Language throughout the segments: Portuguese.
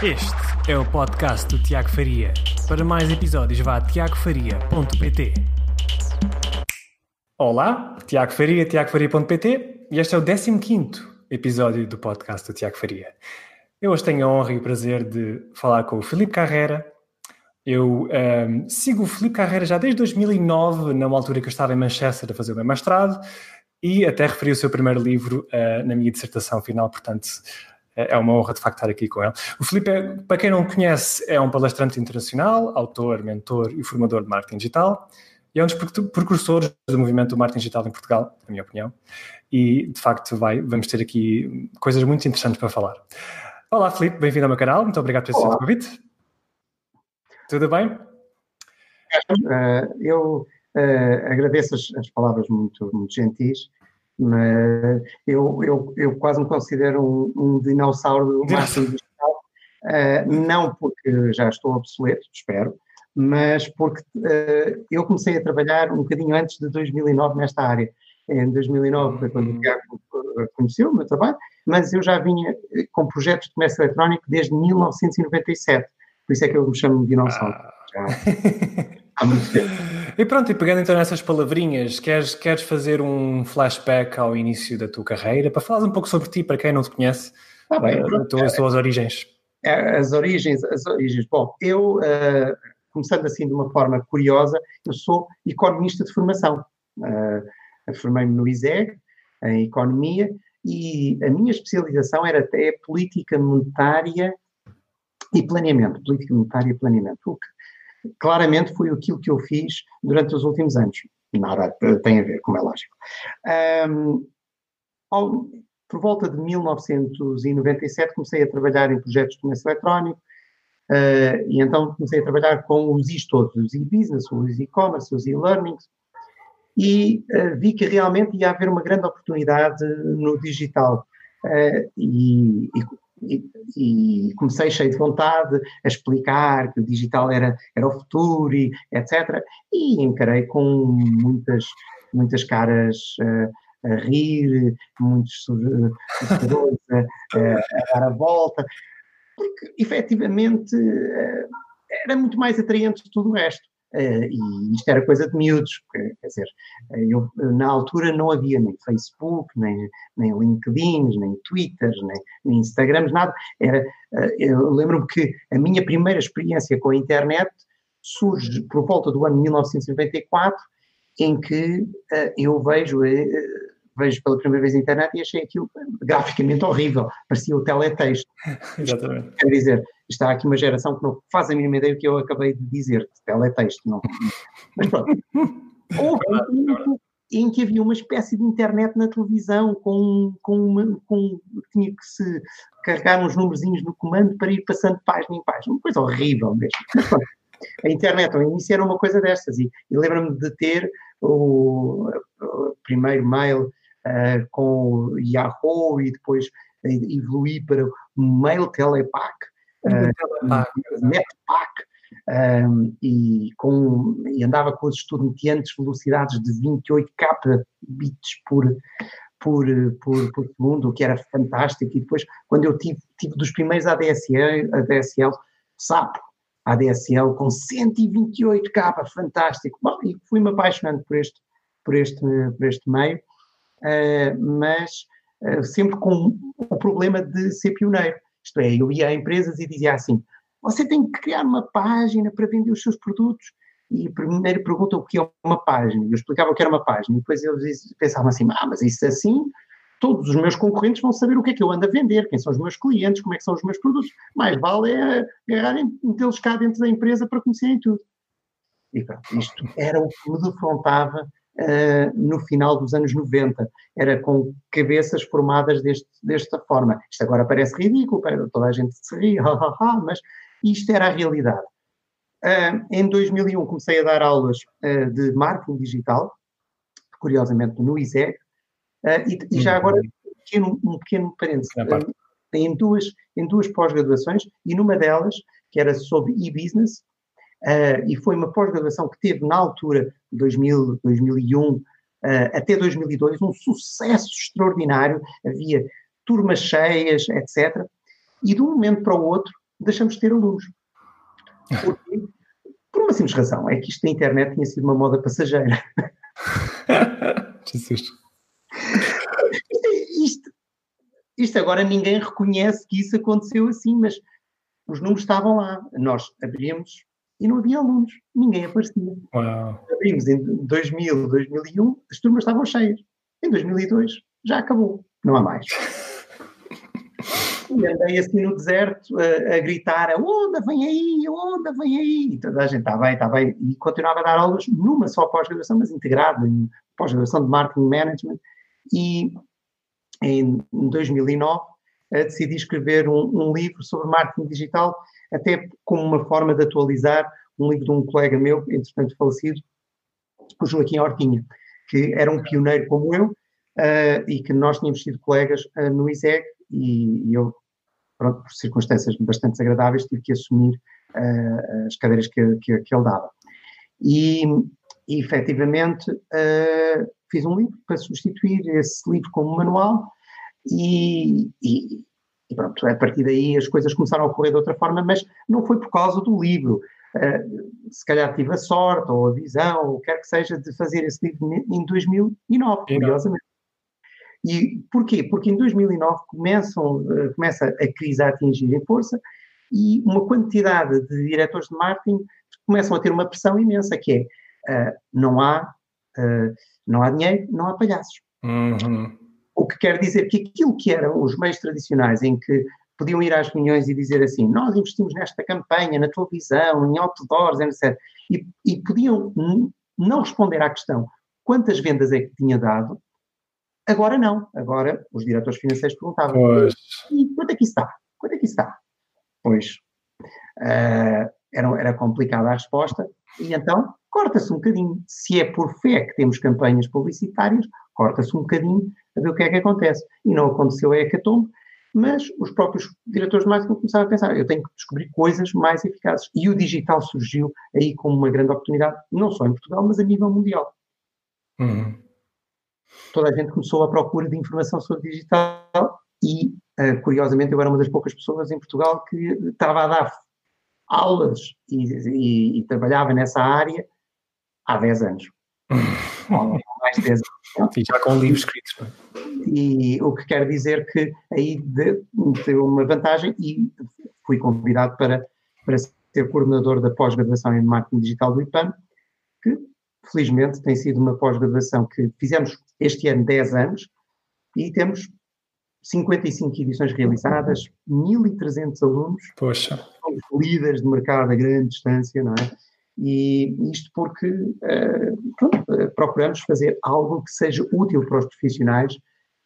Este é o podcast do Tiago Faria. Para mais episódios, vá a tiagofaria.pt. Olá, Tiago Faria, tiagofaria.pt e este é o 15 episódio do podcast do Tiago Faria. Eu hoje tenho a honra e o prazer de falar com o Filipe Carrera. Eu um, ehm, sigo o Filipe Carrera já desde 2009, numa altura que eu estava em Manchester a fazer o meu mestrado, e até referi o seu primeiro livro uh, na minha dissertação final, portanto é, é uma honra de facto estar aqui com ele. O Felipe, é, para quem não conhece, é um palestrante internacional, autor, mentor e formador de marketing digital e é um dos precursores do movimento do marketing digital em Portugal, na minha opinião. E de facto vai, vamos ter aqui coisas muito interessantes para falar. Olá, Felipe, bem-vindo ao meu canal. Muito obrigado por ter o convite. Tudo bem? Uh, eu uh, agradeço as, as, palavras muito, muito gentis mas eu, eu, eu quase me considero um, um dinossauro do marketing digital, uh, não porque já estou obsoleto, espero, mas porque uh, eu comecei a trabalhar um bocadinho antes de 2009 nesta área. Em 2009 foi quando o Tiago conheceu o meu trabalho, mas eu já vinha com projetos de comércio eletrónico desde 1997, por isso é que eu me chamo de dinossauro. Ah. Há muito tempo. E pronto, e pegando então nessas palavrinhas, queres, queres fazer um flashback ao início da tua carreira, para falar um pouco sobre ti, para quem não te conhece, ah, bem, eh, as tuas origens. É, as origens, as origens. Bom, eu, uh, começando assim de uma forma curiosa, eu sou economista de formação. Uh, Formei-me no ISEG, em Economia, e a minha especialização era até política monetária e planeamento. Política monetária e planeamento. O que claramente foi aquilo que eu fiz durante os últimos anos. Nada tem a ver, como é lógico. Um, ao, por volta de 1997 comecei a trabalhar em projetos de comércio eletrónico uh, e então comecei a trabalhar com os Is todos, os e-business, os e-commerce, os e-learnings e uh, vi que realmente ia haver uma grande oportunidade no digital. Uh, e, e e, e, comecei cheio de vontade a explicar que o digital era, era o futuro, e, etc. E encarei com muitas, muitas caras uh, a rir, muitos sofredores a, a, a, dar a volta, porque efetivamente uh, era muito mais atraente de tudo o resto. Uh, e isto era coisa de miúdos, quer dizer, eu, na altura não havia nem Facebook, nem, nem LinkedIn, nem Twitter, nem, nem Instagrams, nada. Era, eu lembro-me que a minha primeira experiência com a internet surge por volta do ano 1994, em que eu vejo, vejo pela primeira vez a internet e achei aquilo graficamente horrível, parecia o teletexto. Exatamente. Quer dizer, está aqui uma geração que não faz a mínima ideia do que eu acabei de dizer, teletexto, não. Mas pronto. Houve um tempo em que havia uma espécie de internet na televisão, com, com, uma, com tinha que se carregar uns numerozinhos no comando para ir passando página em página, uma coisa horrível mesmo. Mas pronto, a internet ao início era uma coisa destas, e, e lembro-me de ter o, o primeiro mail uh, com Yahoo e depois evoluir para o mail telepack, uh, Netpack, um, e, com, e andava com os estonteantes velocidades de 28k bits por, por, por, por, segundo, o que era fantástico. E depois, quando eu tive, tive dos primeiros ADSL, ADSL SAP, ADSL com 128k, fantástico. Bom, e fui-me apaixonando por este, por este, por este meio, mas uh, sempre com o problema de ser pioneiro. Isto é, eu ia a empresas e dizia assim: você tem que criar uma página para vender os seus produtos. E primeiro perguntam o que é uma página. Eu explicava o que era uma página. E depois eles pensavam assim: ah, mas isso assim, todos os meus concorrentes vão saber o que é que eu ando a vender, quem são os meus clientes, como é que são os meus produtos. Mais vale é agarrarem, metê-los cá dentro da empresa para conhecerem tudo. E pronto, isto era o que me defrontava uh, no final dos anos 90. Era com cabeças formadas deste, desta forma. Isto agora parece ridículo, toda a gente se ri, mas isto era a realidade. Uh, em 2001 comecei a dar aulas uh, de marketing digital, curiosamente no ISEG, e, e, já agora um pequeno, um pequeno parênteses. em duas, em duas pós-graduações, e numa delas, que era sobre e-business, uh, e foi uma pós-graduação que teve na altura, 2000, 2001 uh, até 2002, um sucesso extraordinário, havia turmas cheias, etc. E de um momento para o outro, deixamos de ter alunos. Porquê? Por uma simples razão, é que isto da internet tinha sido uma moda passageira. Jesus. Isto, isto, isto agora ninguém reconhece que isso aconteceu assim, mas os números estavam lá. Nós abrimos e não havia alunos, ninguém aparecia. Uau. Abrimos em 2000, 2001, as turmas estavam cheias. Em 2002 já acabou, não há mais. E andei assim no deserto a, a gritar: a onda vem aí, a onda vem aí. E toda a gente está bem, está bem. E continuava a dar aulas numa só pós-graduação, mas integrado em pós-graduação de Marketing Management. E em 2009 eh, decidi escrever um, um, livro sobre marketing digital, até como uma forma de atualizar um livro de um colega meu, entretanto falecido, o Joaquim Hortinha, que era um pioneiro como eu uh, e que nós tínhamos sido colegas uh, no ISEG e, e eu, pronto, por circunstâncias bastante desagradáveis, tive que assumir uh, as cadeiras que, que, que, ele dava. E, e efetivamente fiz um livro para substituir esse livro como manual e, e, e, pronto, a partir daí as coisas começaram a ocorrer de outra forma, mas não foi por causa do livro. Uh, se calhar tive a sorte ou a visão, ou quer que seja, de fazer esse livro em 2009, curiosamente. E porquê? Porque em 2009 começam, uh, começa a crise a atingir em força e uma quantidade de diretores de marketing começam a ter uma pressão imensa, que é, uh, não há não há dinheiro, não há palhaços. Uhum. O que quer dizer que aquilo que eram os meios tradicionais em que podiam ir às reuniões e dizer assim, nós investimos nesta campanha, na televisão, em outdoors, etc. E, e podiam não responder à questão quantas vendas é que tinha dado, agora não. Agora os diretores financeiros perguntavam, pois. e quanto é que está? Quanto é que está? Pois, uh, era, era complicada a resposta, e então corta-se um bocadinho. Se é por fé que temos campanhas publicitárias, corta-se um bocadinho a ver o que é que acontece. E não aconteceu a hecatombe, mas os próprios diretores de marketing começaram a pensar, eu tenho que descobrir coisas mais eficazes. E o digital surgiu aí como uma grande oportunidade, não só em Portugal, mas a nível mundial. Uhum. Toda a gente começou a procura de informação sobre digital e, uh, curiosamente, eu era uma das poucas pessoas em Portugal que estava a dar aulas e, e, e trabalhava nessa área há 10 anos. mais 10 anos. E já com livros escritos. E o que quer dizer que aí deu uma vantagem e fui convidado para, para ser coordenador da pós-graduação em marketing digital do IPAM, que felizmente tem sido uma pós-graduação que fizemos este ano 10 anos e temos 55 edições realizadas, 1.300 alunos. Poxa. Líderes de mercado a grande distância, não é? E isto porque uh, procuramos fazer algo que seja útil para os profissionais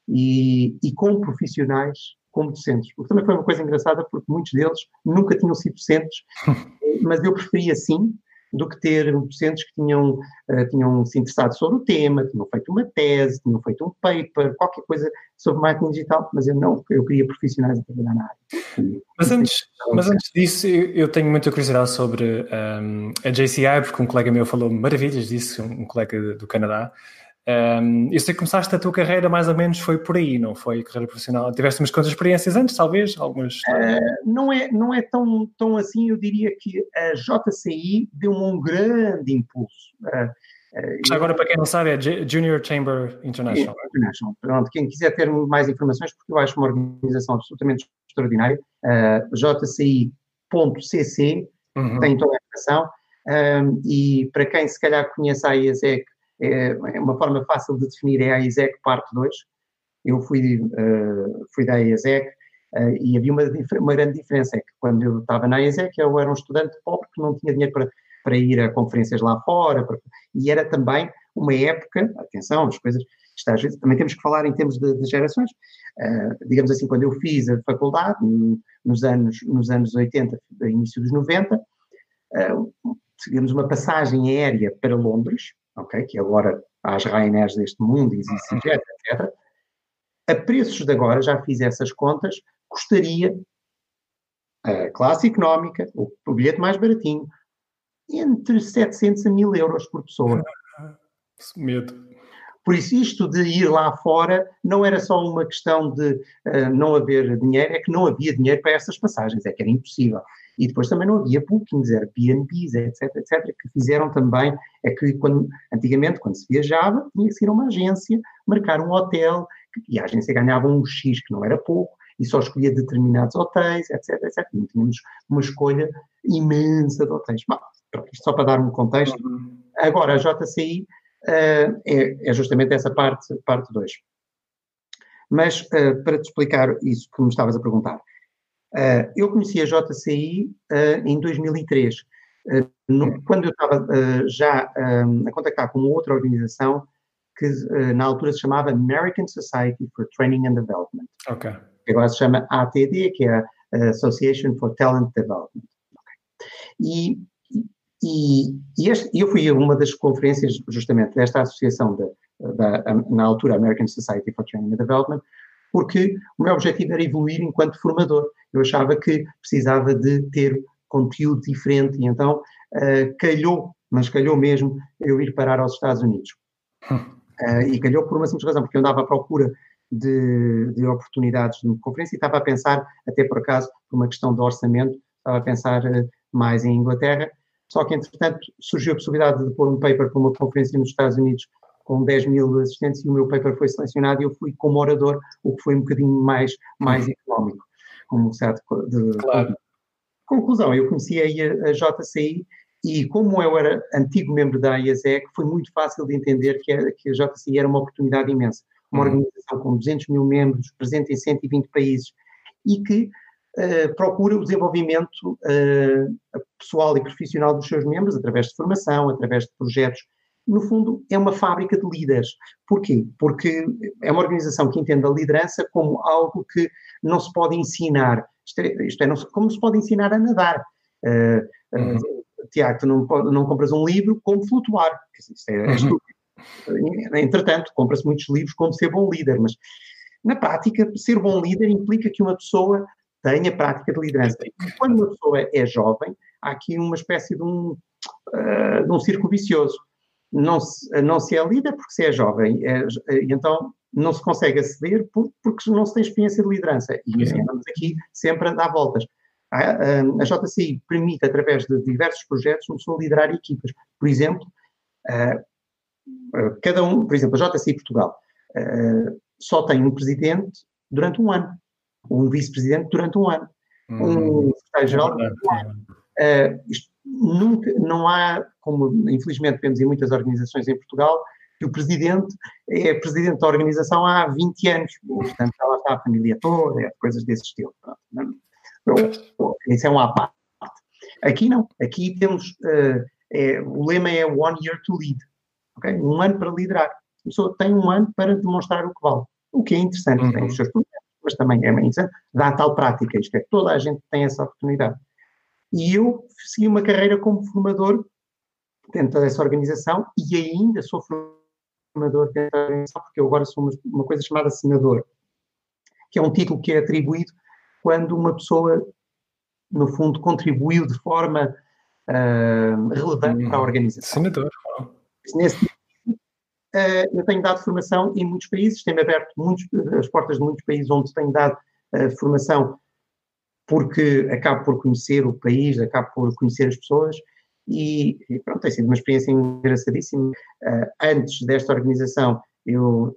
e, e com profissionais como docentes. Porque também foi uma coisa engraçada, porque muitos deles nunca tinham sido docentes, mas eu preferia sim do que ter docentes que tinham, uh, tinham se interessado sobre o tema, tinham feito uma tese, tinham feito um paper, qualquer coisa sobre marketing digital, mas eu não, eu queria profissionais a trabalhar na área. Mas antes, mas antes disso, eu tenho muita curiosidade sobre um, ehm, a JCI, porque um colega meu falou maravilhas disso, um colega do Canadá, um, eu sei que começaste a tua carreira mais ou menos foi por aí, não foi carreira profissional? Tiveste umas quantas experiências antes, talvez? Algumas? Uh, não é, não é tão, tão assim, eu diria que a JCI deu-me um grande impulso. Uh, uh, agora, para quem não sabe, é Junior Chamber International. É, International. Pronto, quem quiser ter mais informações, porque eu acho uma organização absolutamente extraordinária, jci.cc, uhum. tem toda a informação. e para quem se calhar conhece a IESEC, é, é uma forma fácil de definir é a ISEC parte 2. Eu fui, uh, fui da ISEC uh, e havia uma, uma, grande diferença, é que quando eu estava na ISEC eu era um estudante pobre que não tinha dinheiro para, para ir a conferências lá fora, para, e era também uma época, atenção, as coisas, isto às vezes também temos que falar em termos de, de gerações, uh, digamos assim, quando eu fiz a faculdade, nos anos, nos anos 80, início dos 90, uh, uma passagem aérea para Londres, okay, que agora há as Ryanairs deste mundo, existe etc, etc. A preços de agora, já fiz essas contas, custaria a classe económica, o, o bilhete mais baratinho, entre 700 a 1000 euros por pessoa. Medo. Por isso, isto de ir lá fora não era só uma questão de uh, não haver dinheiro, é que não havia dinheiro para essas passagens, é que era impossível. E depois também não havia bookings, Airbnbs, etc, etc, que fizeram também, é que quando, antigamente, quando se viajava, tinha que ir a uma agência, marcar um hotel, e a agência ganhava um X, que não era pouco, e só escolhia determinados hotéis, etc, etc. Não tínhamos uma escolha imensa de hotéis. Bom, isto só para dar um contexto. Uhum. Agora, a JCI uh, é, é, justamente essa parte 2. Parte dois. Mas, uh, para te explicar isso que me estavas a perguntar, Uh, eu conheci a JCI uh, em 2003, uh, no, quando eu estava já a contactar com outra organização que na altura se chamava American Society for Training and Development. Ok. Agora se chama ATD, que é a Association for Talent Development. Okay. E, e, e este, eu fui a uma das conferências justamente desta associação, de, da, na altura American Society for Training and Development, porque o meu objetivo era evoluir enquanto formador. Eu achava que precisava de ter conteúdo diferente e então uh, calhou, mas calhou mesmo, eu ir parar aos Estados Unidos. Uh, e calhou por uma simples razão, porque eu andava à procura de, de, oportunidades de conferência e estava a pensar, até por acaso, por uma questão de orçamento, estava a pensar uh, mais em Inglaterra, só que entretanto surgiu a possibilidade de pôr um paper para uma conferência nos Estados Unidos com 10 mil assistentes e o meu paper foi selecionado e eu fui como orador, o que foi um bocadinho mais, mais uhum. económico, como certo de, claro. Conclusão, eu conheci a, a JCI e como eu era antigo membro da IASEC, foi muito fácil de entender que, era, que a JCI era uma oportunidade imensa. Uma uhum. organização com 200 mil membros, presente em 120 países e que uh, procura o desenvolvimento uh, pessoal e profissional dos seus membros através de formação, através de projetos no fundo, é uma fábrica de líderes. Porquê? Porque é uma organização que entende a liderança como algo que não se pode ensinar. Isto é, isto é não, como se pode ensinar a nadar. Uh, uhum. uh, Tiago, tu não, não, compras um livro como flutuar. Isto é, é uhum. Entretanto, compra-se muitos livros como ser bom líder, mas na prática, ser bom líder implica que uma pessoa tenha prática de liderança. E quando uma pessoa é jovem, há aqui uma espécie de um, uh, de um círculo vicioso não se, não se é líder porque se é jovem, é, e então não se consegue aceder por, porque não se tem experiência de liderança. E estamos aqui sempre a dar voltas. A, a, a JCI permite, através de diversos projetos, uma pessoa liderar equipas. Por exemplo, uh, cada um, por exemplo, a JCI Portugal uh, só tem um presidente durante um ano, um vice-presidente durante um ano, hum, um secretário-geral durante um ano. Uh, isto, nunca, não há, como infelizmente vemos em muitas organizações em Portugal, que o presidente é presidente da organização há 20 anos, portanto ela está a família toda, é, coisas desse estilo. Isso é um à parte. Aqui não, aqui temos, uh, é, o lema é one year to lead, okay? um ano para liderar. A pessoa tem um ano para demonstrar o que vale, o que é interessante, uhum. tem os seus problemas, mas também é interessante, dá tal prática, isto é, toda a gente tem essa oportunidade. E eu segui uma carreira como formador dentro dessa organização e ainda sou formador dentro da organização, porque eu agora sou uma, uma coisa chamada senador, que é um título que é atribuído quando uma pessoa, no fundo, contribuiu de forma uh, relevante hum, para a organização. Senador. Nesse uh, eu tenho dado formação em muitos países, tenho aberto muitos, as portas de muitos países onde tenho dado uh, formação porque acabo por conhecer o país, acabo por conhecer as pessoas e, e pronto, tem sido uma experiência engraçadíssima. Uh, antes desta organização, eu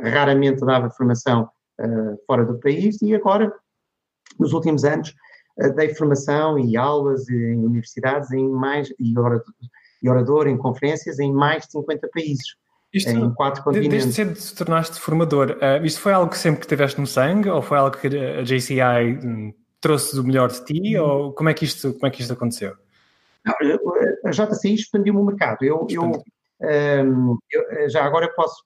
raramente dava formação uh, fora do país e agora, nos últimos anos, uh, dei formação e aulas em universidades em mais, e orador, e orador em conferências em mais de 50 países. Isto, em quatro continentes. Desde cedo te tornaste formador. Isto foi algo que sempre que tiveste no sangue ou foi algo que a JCI hum, trouxe o melhor de ti uhum. ou como é que isto, como é que isto aconteceu? Não, a JCI expandiu o mercado. Eu, eu, um, eu, já agora posso,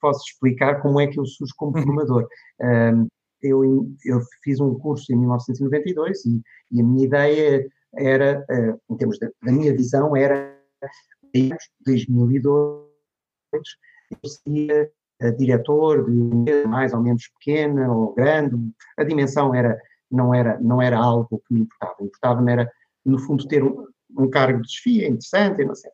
posso explicar como é que eu surjo como uhum. formador. Um, eu, eu fiz um curso em 1992 e, e a minha ideia era, uh, em termos da, minha visão, era em 2002 eu seria diretor de mais ou menos pequena ou grande, a dimensão era não era, não era algo que me importava. Importava-me era, no fundo, ter um, um cargo de desfia interessante e não sei.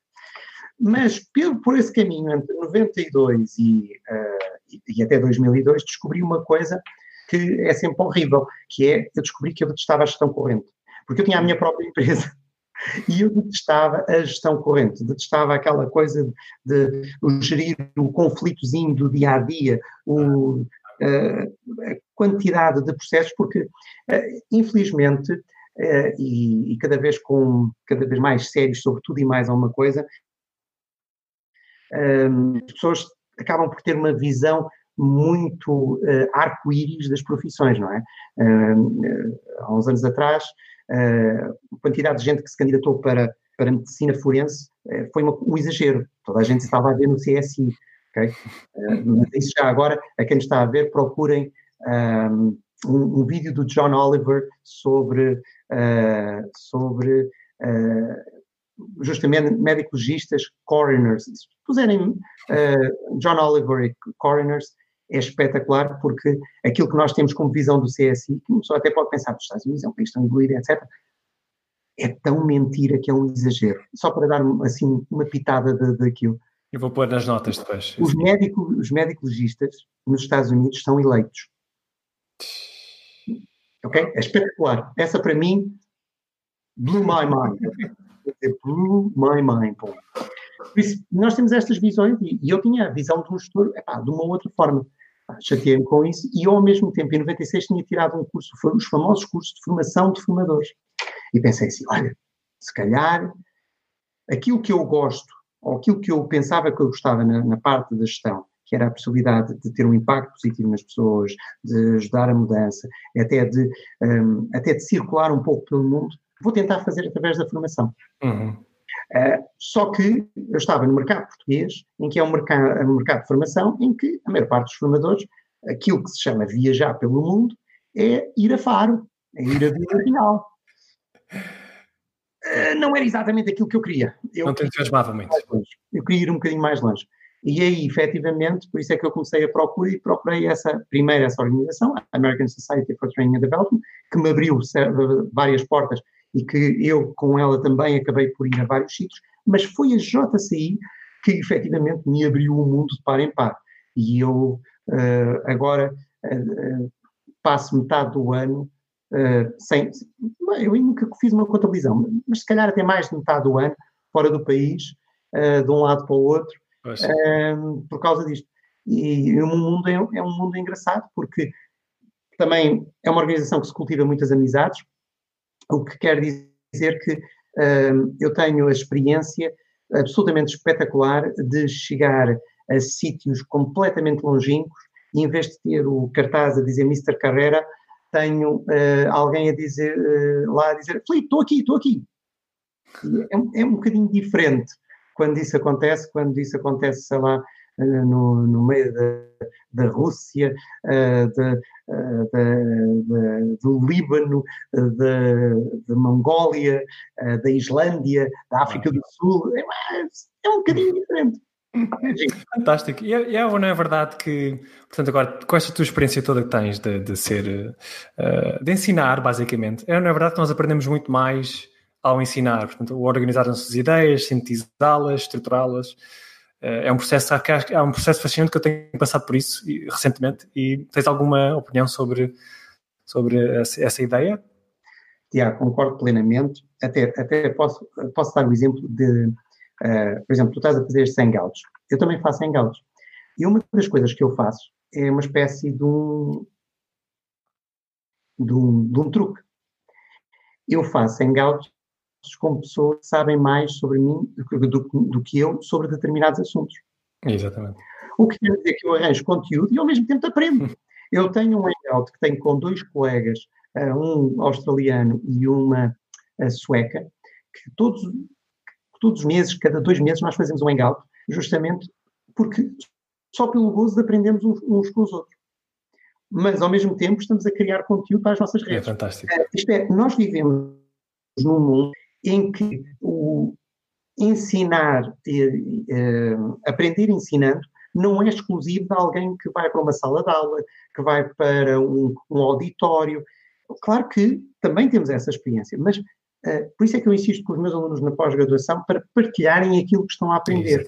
Mas pelo, por esse caminho, entre 92 e, uh, e até 2002, descobri uma coisa que é sempre horrível, que é, eu descobri que eu detestava a gestão corrente. Porque eu tinha a minha própria empresa e eu detestava a gestão corrente, detestava aquela coisa de, de gerir o conflitozinho do dia a dia, o, a quantidade de processos, porque, uh, infelizmente, uh, e, e, cada vez com cada vez mais sérios sobre tudo e mais alguma coisa, as pessoas acabam por ter uma visão muito arco-íris das profissões, não é? há uns anos atrás, a quantidade de gente que se candidatou para, para medicina forense foi um exagero. Toda a gente estava a ver no CSI. Okay? mas isso já agora, a quem está a ver, procurem um, um, um vídeo do John Oliver sobre, uh, sobre uh, justamente médicos-legistas, coroners. Se puserem uh, John Oliver e coroners, é espetacular porque aquilo que nós temos como visão do CSI, que uma pessoa até pode pensar, os Estados Unidos é um país tão evoluído, etc., é tão mentira que é um exagero. Só para dar assim uma pitada daquilo. Eu vou pôr nas notas depois. Os médicos, os médicos nos Estados Unidos são eleitos. Ok? É espetacular. Essa para mim blew my mind. blew my mind. Por isso, nós temos estas visões e, eu tinha a visão de um gestor epá, de uma outra forma. Chateei-me com isso e eu, ao mesmo tempo, em 96, tinha tirado um curso, os famosos cursos de formação de formadores. E pensei assim: olha, se calhar aquilo que eu gosto, ou aquilo que eu pensava que eu gostava na, na parte da gestão, que era a possibilidade de ter um impacto positivo nas pessoas, de ajudar a mudança, até de, um, até de circular um pouco pelo mundo, vou tentar fazer através da formação. Uhum. Uh, só que eu estava no mercado português, em que é um mercado, um mercado de formação, em que a maior parte dos formadores, aquilo que se chama viajar pelo mundo, é ir a Faro, é ir a Vila Real. Uh, não era exatamente aquilo que eu queria. Eu não te entusiasmava muito. Eu queria ir um bocadinho mais longe. E aí, efetivamente, por isso é que eu comecei a procurar e procurei essa, primeiro essa organização, a American Society for Training and Development, que me abriu várias portas e que eu com ela também acabei por ir a vários sítios, mas foi a JCI que efetivamente me abriu o mundo de par em par. E eu uh, agora uh, passo metade do ano uh, sem. Eu nunca fiz uma contabilização, mas se calhar até mais de metade do ano fora do país, de um lado para o outro, um, por causa disto. E, e o mundo é, é, um mundo engraçado, porque também é uma organização que se cultiva muitas amizades, o que quer dizer que um, eu tenho a experiência absolutamente espetacular de chegar a sítios completamente longínquos e em vez de ter o cartaz a dizer Mr. Carrera, tenho uh, alguém a dizer uh, lá a dizer Filipe, estou aqui, estou aqui. É, é, um bocadinho diferente quando isso acontece, quando isso acontece, sei lá, eh, no, no meio da, da Rússia, de, de, do Líbano, da Mongólia, da Islândia, da África do Sul. É, é um bocadinho diferente. Fantástico. E é, é, não é verdade que, portanto, agora, com esta tua experiência toda que tens de, de ser, de ensinar, basicamente, é não é verdade que nós aprendemos muito mais ao ensinar, portanto, organizar as nossas ideias, sintetizá-las, estruturá-las. Eh, é um processo, é um processo fascinante que eu tenho passado por isso recentemente. E tens alguma opinião sobre, sobre essa ideia? Tiago, concordo plenamente. Até, até posso, posso dar o exemplo de, uh, por exemplo, tu estás a fazer 100 hangouts. Eu também faço hangouts. E uma das coisas que eu faço é uma espécie de um, de um, de um truque. Eu faço hangouts com pessoas que sabem mais sobre mim do, do, do, que eu sobre determinados assuntos. Exatamente. O que quer dizer que eu arranjo conteúdo e ao mesmo tempo aprendo. Eu tenho um hangout que tenho com dois colegas, eh, um australiano e uma eh, sueca, que todos, todos os meses, cada dois meses, nós fazemos um hangout, justamente porque só pelo gozo de aprendermos uns, com os outros. Mas, ao mesmo tempo, estamos a criar conteúdo para as nossas é redes. É fantástico. Isto é, nós vivemos num mundo em que o ensinar, eh, aprender ensinando, não é exclusivo de alguém que vai para uma sala de aula, que vai para um, um auditório. Claro que também temos essa experiência, mas por isso é que eu insisto com os meus alunos na pós-graduação para partilharem aquilo que estão a aprender.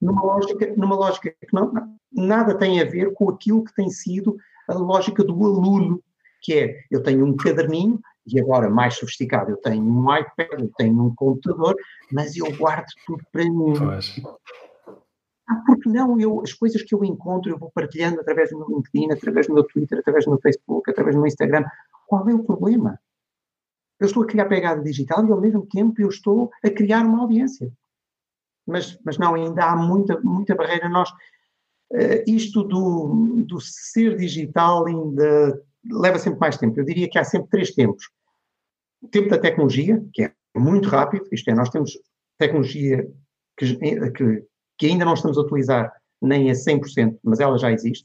Numa lógica, numa lógica que não, nada tem a ver com aquilo que tem sido a lógica do aluno, que é, eu tenho um caderninho, e agora mais sofisticado, eu tenho um iPad, eu tenho um computador, mas eu guardo tudo para mim. Pois. Ah, porque não? Eu, as coisas que eu encontro, eu vou partilhando através do meu LinkedIn, através do meu Twitter, através do meu Facebook, através do meu Instagram. Qual é o problema? Eu estou a criar pegada digital e ao mesmo tempo eu estou a criar uma audiência. Mas, mas não, ainda há muita, muita barreira. Nós, uh, isto do, do ser digital ainda leva sempre mais tempo. Eu diria que há sempre três tempos. O tempo da tecnologia, que é muito rápido, isto é, nós temos tecnologia que, que, que ainda não estamos a utilizar nem a 100%, mas ela já existe.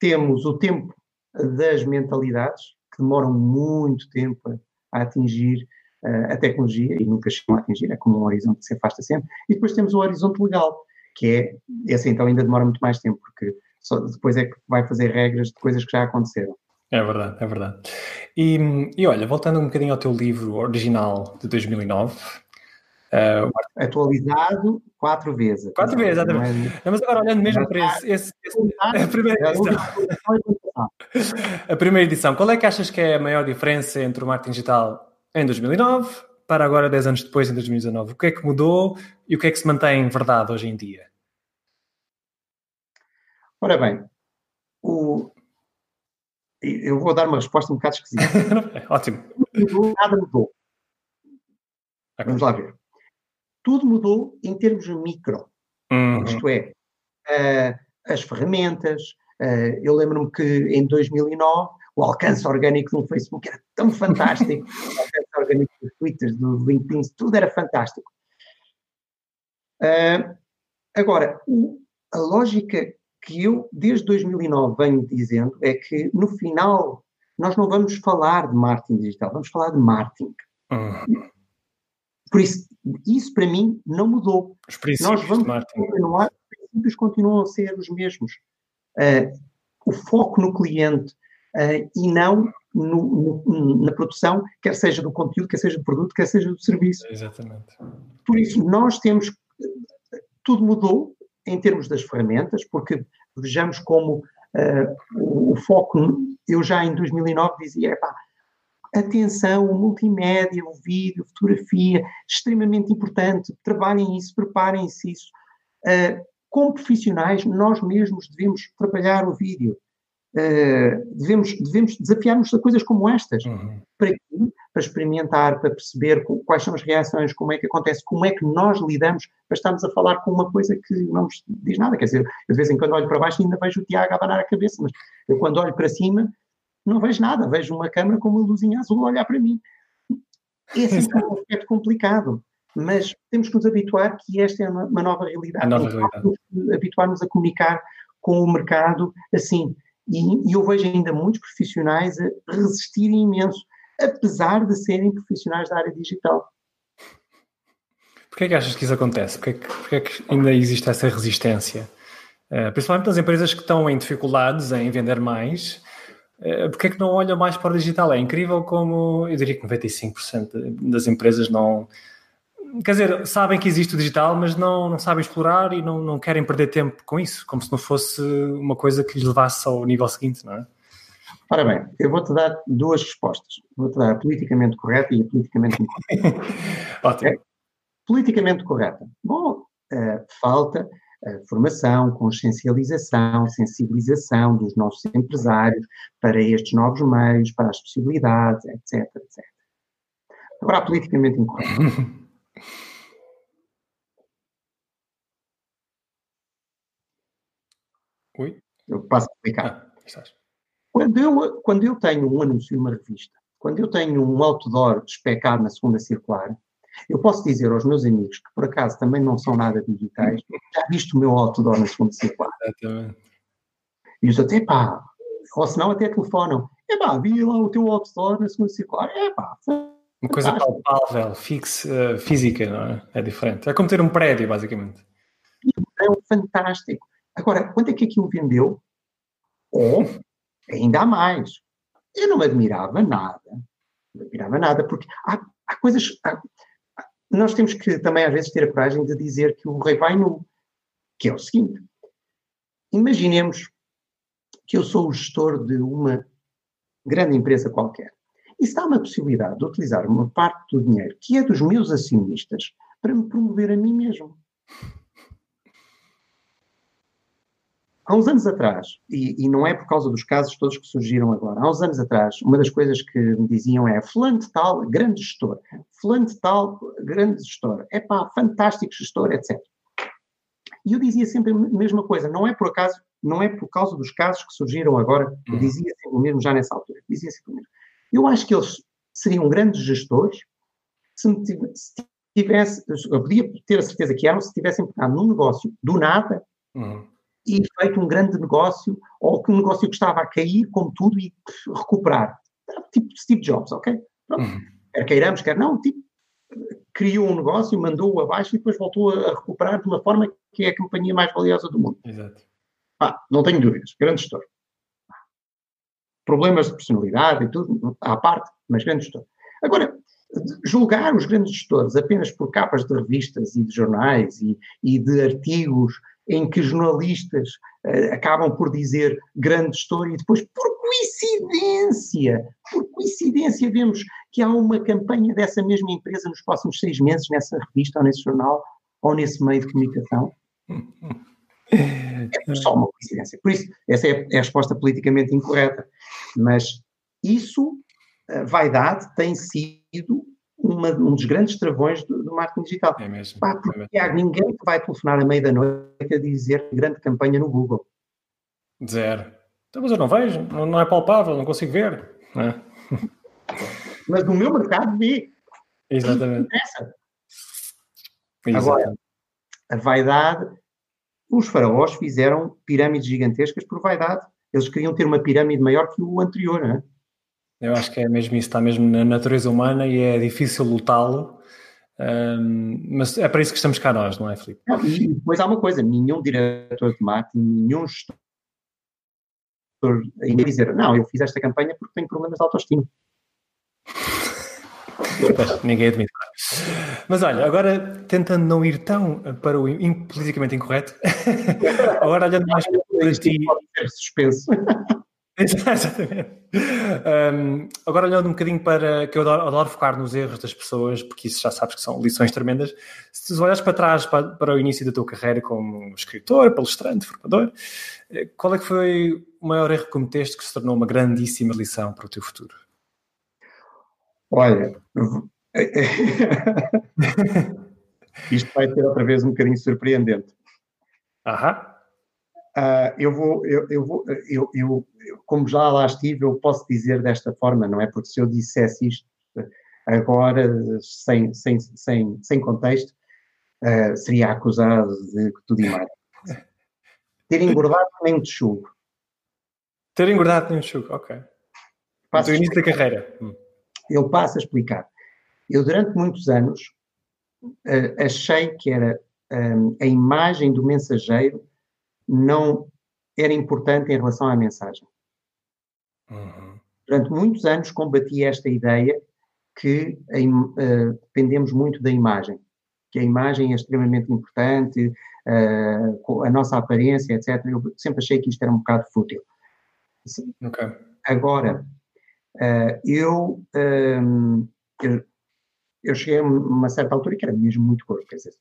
Temos o tempo das mentalidades, que demoram muito tempo a, atingir uh, a tecnologia e nunca chegam a atingir, é como um horizonte que se afasta sempre. E depois temos o horizonte legal, que é, esse então ainda demora muito mais tempo, porque só depois é que vai fazer regras de coisas que já aconteceram. É verdade, é verdade. E, e olha, voltando um bocadinho ao teu livro original de 2009, Uh, atualizado quatro vezes. Quatro vezes, exatamente. É... Mas agora olhando mesmo para esse, esse, esse, a primeira edição. A primeira edição, qual é que achas que é a maior diferença entre o marketing digital em 2009 para agora, 10 anos depois, em 2019? O que é que mudou e o que é que se mantém verdade hoje em dia? Ora bem, o... eu vou dar uma resposta um bocado esquisita. Ótimo. Nada mudou. Okay. Vamos lá ver. Tudo mudou em termos micro. Uhum. Isto é, uh, as ferramentas. Uh, eu lembro-me que em 2009 o alcance orgânico do Facebook era tão fantástico. o alcance orgânico dos Twitter, do LinkedIn, tudo era fantástico. Uh, agora, a lógica que eu, desde 2009, venho dizendo é que, no final, nós não vamos falar de marketing digital, vamos falar de marketing. Uhum. Por isso, isso para mim não mudou. Os princípios nós vamos continuar, os princípios continuam a ser os mesmos. Uh, o foco no cliente uh, e não no, no, na produção, quer seja do conteúdo, quer seja do produto, quer seja do serviço. Exatamente. Por isso, nós temos. Tudo mudou, em termos das ferramentas, porque vejamos como uh, o, o, foco, eu já em 2009 dizia, epá, atenção, o multimédia, o vídeo, fotografia, extremamente importante, trabalhem isso, preparem-se isso. Uh, como profissionais, nós mesmos devemos trabalhar o vídeo. Uh, devemos, devemos desafiar-nos a coisas como estas. Uhum. Para? Para experimentar, para perceber quais são as reações, como é que acontece, como é que nós lidamos, para estarmos a falar com uma coisa que não nos diz nada. Quer dizer, eu de vez em quando olho para baixo e ainda vejo o Tiago abanar a cabeça, mas eu quando olho para cima não vejo nada, vejo uma câmera com uma luzinha azul a olhar para mim. Esse é um aspecto complicado, mas temos que nos habituar que esta é uma, nova realidade. nova realidade. Habituar-nos a comunicar com o mercado assim. E, e eu vejo ainda muitos profissionais a resistirem imenso, apesar de serem profissionais da área digital. Porquê é que achas que isso acontece? Porquê é que, porquê é que ainda existe essa resistência? Uh, principalmente nas empresas que estão em dificuldades em vender mais, uh, porquê é que não olham mais para o digital? É incrível como, eu diria que 95% das empresas não, quer dizer, sabem que existe o digital, mas não, não sabem explorar e não, não querem perder tempo com isso, como se não fosse uma coisa que lhes levasse ao nível seguinte, não é? Ora bem, eu vou-te dar duas respostas. Vou-te dar a politicamente correta e a politicamente incorreta. Ótimo. É, politicamente correta. Bom, uh, falta uh, formação, consciencialização, sensibilização dos nossos empresários para estes novos meios, para as possibilidades, etc, etc. Agora, politicamente incorreto. Oi? Eu passo a explicar. Ah, quando, eu, quando eu tenho um anúncio numa revista, quando eu tenho um outdoor despecado na segunda circular, eu posso dizer aos meus amigos que por acaso também não são nada digitais, já viste o meu outdoor na segunda circular. Exatamente. E os outros, epá, ou se não até telefonam, epá, vi lá o teu outdoor na segunda circular, epá, uma coisa palpável, fixe, uh, física, não é? É diferente. É como ter um prédio, basicamente. É um fantástico. Agora, quanto é que aquilo vendeu? Ou, ainda há mais. Eu não me admirava nada. Não me admirava nada, porque há, há coisas. Nós temos que também, às vezes, ter a coragem de dizer que o rei vai nu. Que é o seguinte: imaginemos que eu sou o gestor de uma grande empresa qualquer. E se dá uma possibilidade de utilizar uma parte do dinheiro que é dos meus acionistas para me promover a mim mesmo. Há uns anos atrás, e, e, não é por causa dos casos todos que surgiram agora, há uns anos atrás, uma das coisas que me diziam é fulano de tal, grande gestor, fulano de tal, grande gestor, é pá, fantástico gestor, etc. E eu dizia sempre a mesma coisa, não é por acaso, não é por causa dos casos que surgiram agora, eu uhum. dizia sempre o mesmo já nessa altura, dizia sempre o mesmo. Eu acho que eles seriam grandes gestores se, se tivesse, eu podia ter a certeza que eram se tivessem pegado num negócio do nada uhum. e feito um grande negócio, ou que um negócio que estava a cair com tudo e recuperar. Tipo Steve Jobs, ok? Uhum. Quer queiramos, quer não, tipo, criou um negócio, mandou-o abaixo e depois voltou a recuperar de uma forma que é a companhia mais valiosa do mundo. Exato. Ah, não tenho dúvidas, grande gestor. Problemas de personalidade e tudo, à parte, mas grande gestor. Agora, julgar os grandes gestores apenas por capas de revistas e de jornais e, e de artigos em que jornalistas uh, acabam por dizer grande gestor e depois, por coincidência, por coincidência, vemos que há uma campanha dessa mesma empresa nos próximos seis meses nessa revista ou nesse jornal ou nesse meio de comunicação. É só uma coincidência. Por isso, essa é a resposta politicamente incorreta. Mas isso a vaidade tem sido uma, um dos grandes travões do, do marketing digital. É mesmo. Pá, porque, é mesmo. ninguém vai telefonar à meia da noite a dizer grande campanha no Google. Zero. Então, mas eu não vejo, não, não é palpável, não consigo ver. Não é? mas no meu mercado vê. Exatamente. Agora, a vaidade, os faraós fizeram pirâmides gigantescas por vaidade. Eles queriam ter uma pirâmide maior que o anterior, não é? Eu acho que é mesmo isso, está mesmo na natureza humana e é difícil lutá-lo, um, mas é para isso que estamos cá nós, não é, Filipe? Não, e depois há uma coisa: nenhum diretor de marketing, nenhum gestor ainda dizer, não, eu fiz esta campanha porque tenho problemas de autoestima. Ninguém admite. Mas olha, agora tentando não ir tão para o politicamente incorreto, agora olhando mais para ti. Suspenso. Exatamente. Um, agora olhando um bocadinho para que eu adoro, adoro, focar nos erros das pessoas, porque isso já sabes que são lições tremendas. Se tu olhas para trás para, para o início da tua carreira como escritor, palestrante, formador, eh, qual é que foi o maior erro que cometeste que se tornou uma grandíssima lição para o teu futuro? Olha, isto vai ser outra vez um bocadinho surpreendente. Aham. Uh, eu vou, eu, eu vou, eu, eu, como já lá estive, eu posso dizer desta forma, não é? Porque se eu dissesse isto agora, sem, sem, sem, sem contexto, uh, seria acusado de tudo e mais. Ter engordado nem um texugo. Ter engordado nem um texugo, ok. Passo início da carreira. Hum. Eu passo a explicar. Eu, durante muitos anos, uh, achei que era um, a imagem do mensageiro não era importante em relação à mensagem. Uhum. Durante muitos anos combati esta ideia que uh, dependemos muito da imagem, que a imagem é extremamente importante, uh, a nossa aparência, etc. Eu sempre achei que isto era um bocado fútil. Okay. Agora, uh, eu, um, eu, eu, cheguei a uma certa altura que era mesmo muito gordo, quer dizer,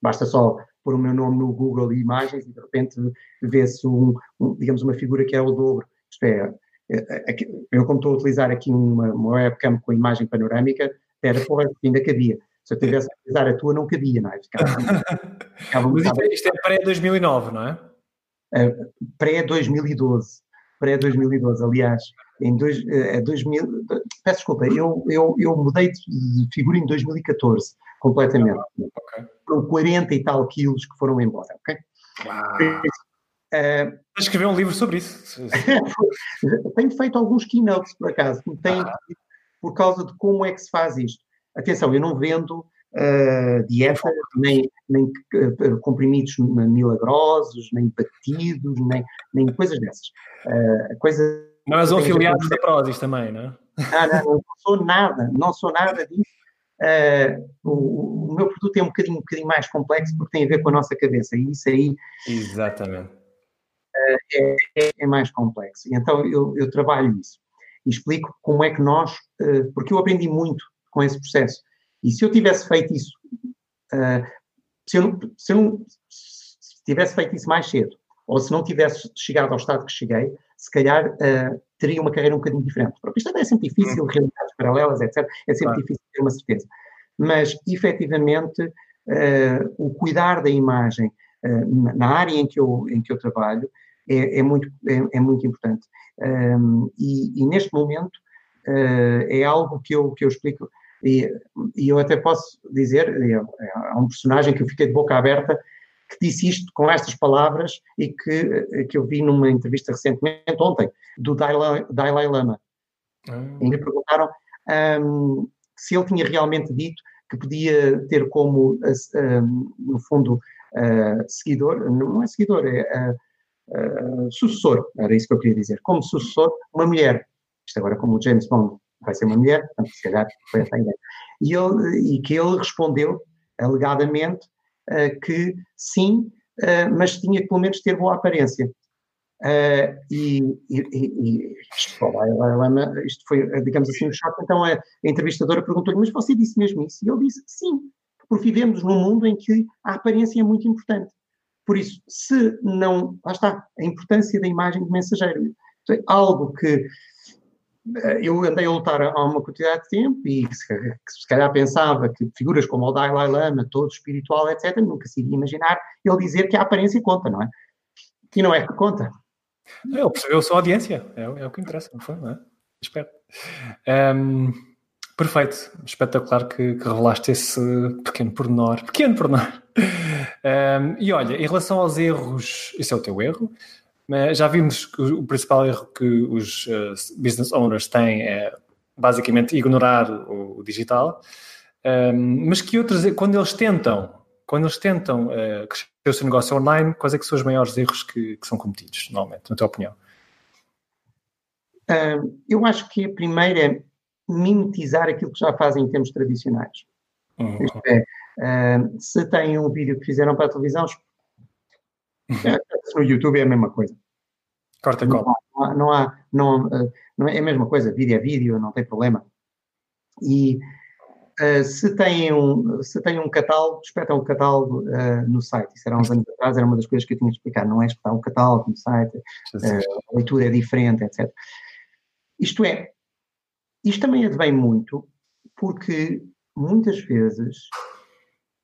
basta só pôr o meu nome no Google e imagens e de repente vê-se, um, um, digamos, uma figura que é o dobro. Isto é, é, é eu como estou a utilizar aqui uma, uma webcam com imagem panorâmica, era porra, ainda cabia. Se eu tivesse a utilizar a tua, não cabia, não é? Ficava, ficava Mas isto, é, isto é pré-2009, não é? Uh, pré-2012. Pré-2012, aliás. Em dois, uh, 2000, peço desculpa, eu, eu, eu mudei de figura em 2014 completamente. Okay. Foram 40 e tal quilos que foram embora, ok? Uh, escrever um livro sobre isso. tenho feito alguns keynotes, por acaso, tenho, ah. por causa de como é que se faz isto. Atenção, eu não vendo uh, dieta, nem, nem uh, comprimidos milagrosos, nem batidos, nem, nem coisas dessas. Uh, coisa não és um afiliado da Prozis também, não é? Ah, não, não sou nada, não sou nada disso uh, o, o, meu produto é um bocadinho, um bocadinho mais complexo porque tem a ver com a nossa cabeça e isso aí. Exatamente. Uh, é, é, é, mais complexo. Então eu, eu, trabalho isso e explico como é que nós, uh, porque eu aprendi muito com esse processo. E se eu tivesse feito isso, se eu, não, se eu não se tivesse feito isso mais cedo, ou se não tivesse chegado ao estado que cheguei, se calhar uh, teria uma carreira um bocadinho diferente. Porque isto é sempre difícil, uhum. realidades paralelas, etc. É sempre claro. difícil ter uma certeza. Mas, efetivamente, uh, o cuidar da imagem uh, na área em que eu, em que eu trabalho é, é muito, é, é, muito importante. Um, e, e, neste momento é algo que eu, que eu explico, e, e eu até posso dizer, há um personagem que eu fiquei de boca aberta que disse isto com estas palavras e que, eh, que eu vi numa entrevista recentemente, ontem, do Dalai, Dalai Lama. Hum. E me perguntaram um, se ele tinha realmente dito que podia ter como, um, no fundo, uh, seguidor, não é seguidor, é uh, uh, sucessor, era isso que eu queria dizer, como sucessor, uma mulher. Isto agora, como o James Bond vai ser uma mulher, portanto, se calhar foi essa a ideia. E, ele, e que ele respondeu, alegadamente, que sim, uh, mas tinha que pelo menos ter boa aparência. Uh, e, e, e isto, isto, foi, digamos assim, um choque. Então a, a entrevistadora perguntou-lhe: Mas você disse mesmo isso? E ele disse: Sim, porque vivemos num mundo em que a aparência é muito importante. Por isso, se não. Lá está, a importância da imagem de mensageiro. É algo que eh, eu andei a lutar há uma quantidade de tempo e se, calhar pensava que figuras como o Dalai Lama, todo espiritual, etc., nunca se iria imaginar ele dizer que a aparência conta, não é? E não é que conta. Ele percebeu a sua audiência, é, é o que interessa, não foi? Não é? Espero. Um, perfeito, espetacular que, que, revelaste esse pequeno pormenor. Pequeno pormenor. Um, e olha, em relação aos erros, isso é o teu erro. Mas já vimos que o principal erro que os uh, business owners têm é basicamente ignorar o, digital, um, mas que outros, quando eles tentam, quando eles tentam uh, crescer o seu negócio online, quais é que são os maiores erros que, que são cometidos, normalmente, na tua opinião? Uh, eu acho que a primeira é mimetizar aquilo que já fazem em termos tradicionais. Uhum. Isto é, uh, se têm um vídeo que fizeram para a televisão, no YouTube é a mesma coisa. Corta não há, não há, não, não, é a mesma coisa, vídeo é vídeo, não tem problema. E uh, se, tem um, se tem um catálogo, espetam o catálogo uh, no site. Isso era uns anos atrás, era uma das coisas que eu tinha de explicar. Não é espetar o catálogo no site, uh, a leitura é diferente, etc. Isto é, isto também advém muito porque muitas vezes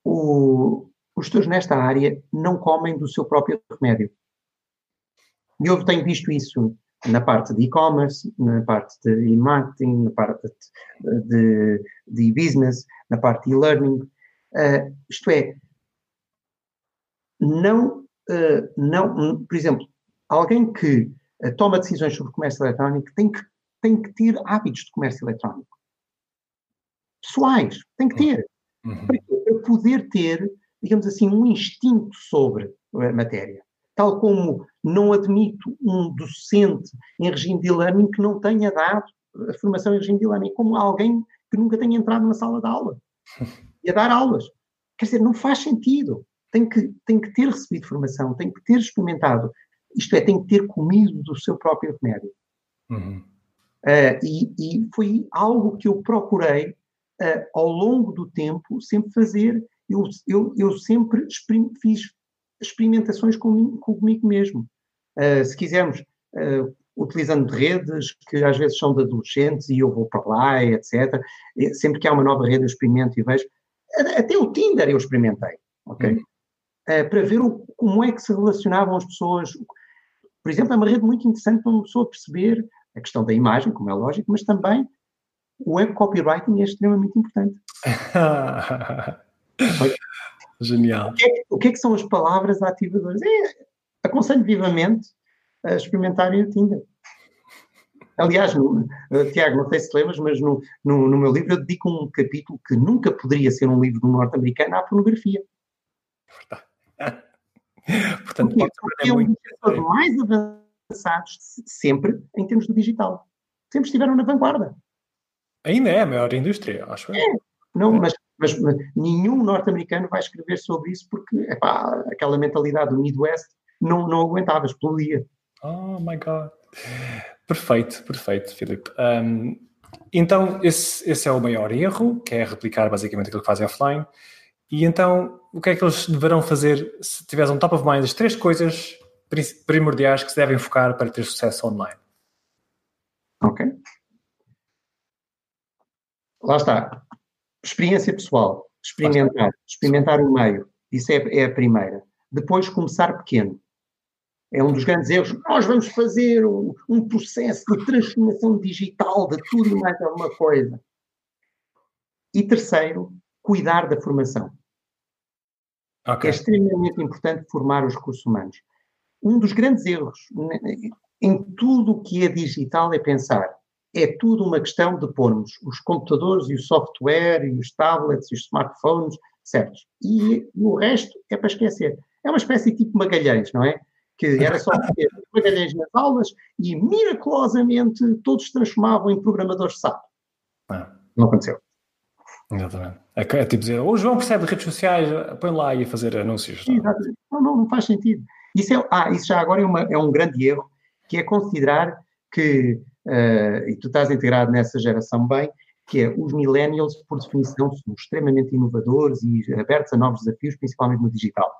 o, os teus nesta área não comem do seu próprio remédio. E eu tenho visto isso na parte de e-commerce, na parte de marketing, na parte de, de, business, na parte de e-learning. Uh, isto é, não, uh, não, por exemplo, alguém que uh, toma decisões sobre comércio eletrónico tem que, tem que ter hábitos de comércio eletrónico. Pessoais, tem que ter. Uhum. Para poder ter digamos assim, um instinto sobre a matéria. Tal como não admito um docente em regime de e-learning que não tenha dado a formação em regime de e-learning, como alguém que nunca tenha entrado numa sala de aula e a dar aulas. Quer dizer, não faz sentido. Tem que, tem que ter recebido formação, tem que ter experimentado. Isto é, tem que ter comido do seu próprio remédio. Uhum. Uh, e, e, foi algo que eu procurei, uh, ao longo do tempo, sempre fazer eu, eu, eu sempre fiz experimentações comigo, comigo mesmo. Uh, se quisermos, uh, utilizando redes que às vezes são de adolescentes e eu vou para lá, etc. Sempre que há uma nova rede eu experimento e vejo. Até o Tinder eu experimentei, ok? Uhum. Uh, para ver o, como é que se relacionavam as pessoas. Por exemplo, é uma rede muito interessante para uma pessoa perceber a questão da imagem, como é lógico, mas também o web copywriting é extremamente importante. Genial. O que, é, o que, é, que são as palavras ativadoras? É, aconselho vivamente a experimentarem o Tinder. Aliás, no, uh, Tiago, não sei se te lembras, mas no, no, no, meu livro eu dedico um capítulo que nunca poderia ser um livro do norte-americano à pornografia. Portanto, Porque, porque é um dos setores mais avançados sempre em termos do digital. Sempre estiveram na vanguarda. Ainda é a maior indústria, acho é. Não, mas, mas, mas nenhum norte-americano vai escrever sobre isso porque epá, aquela mentalidade do Midwest não, não aguentava, explodia. Oh my God. Perfeito, perfeito, Filipe. Um, então, esse, esse é o maior erro, que é replicar basicamente aquilo que fazem offline. E então, o que é que eles deverão fazer se tiveres um top of mind as três coisas primordiais que se devem focar para ter sucesso online? Ok. Lá está. Experiência pessoal. Experimentar. Experimentar o meio. Isso é, é a primeira. Depois, começar pequeno. É um dos grandes erros. Nós vamos fazer um, um processo de transformação digital de tudo e mais alguma coisa. E terceiro, cuidar da formação. Okay. É extremamente importante formar os recursos humanos. Um dos grandes erros em tudo o que é digital é pensar é tudo uma questão de pormos os computadores e o software e os tablets e os smartphones certos. E, o resto é para esquecer. É uma espécie de tipo Magalhães, não é? Que era só ter Magalhães nas aulas e miraculosamente todos se transformavam em programadores SAP. Ah. Não aconteceu. Exatamente. É, é tipo dizer, o João percebe de redes sociais, põe lá e fazer anúncios. Não? Não, não, não faz sentido. Isso, é, ah, isso já agora é, uma, é um grande erro, que é considerar que, uh, e tu estás integrado nessa geração bem, que é os millennials, por definição, são extremamente inovadores e abertos a novos desafios, principalmente no digital.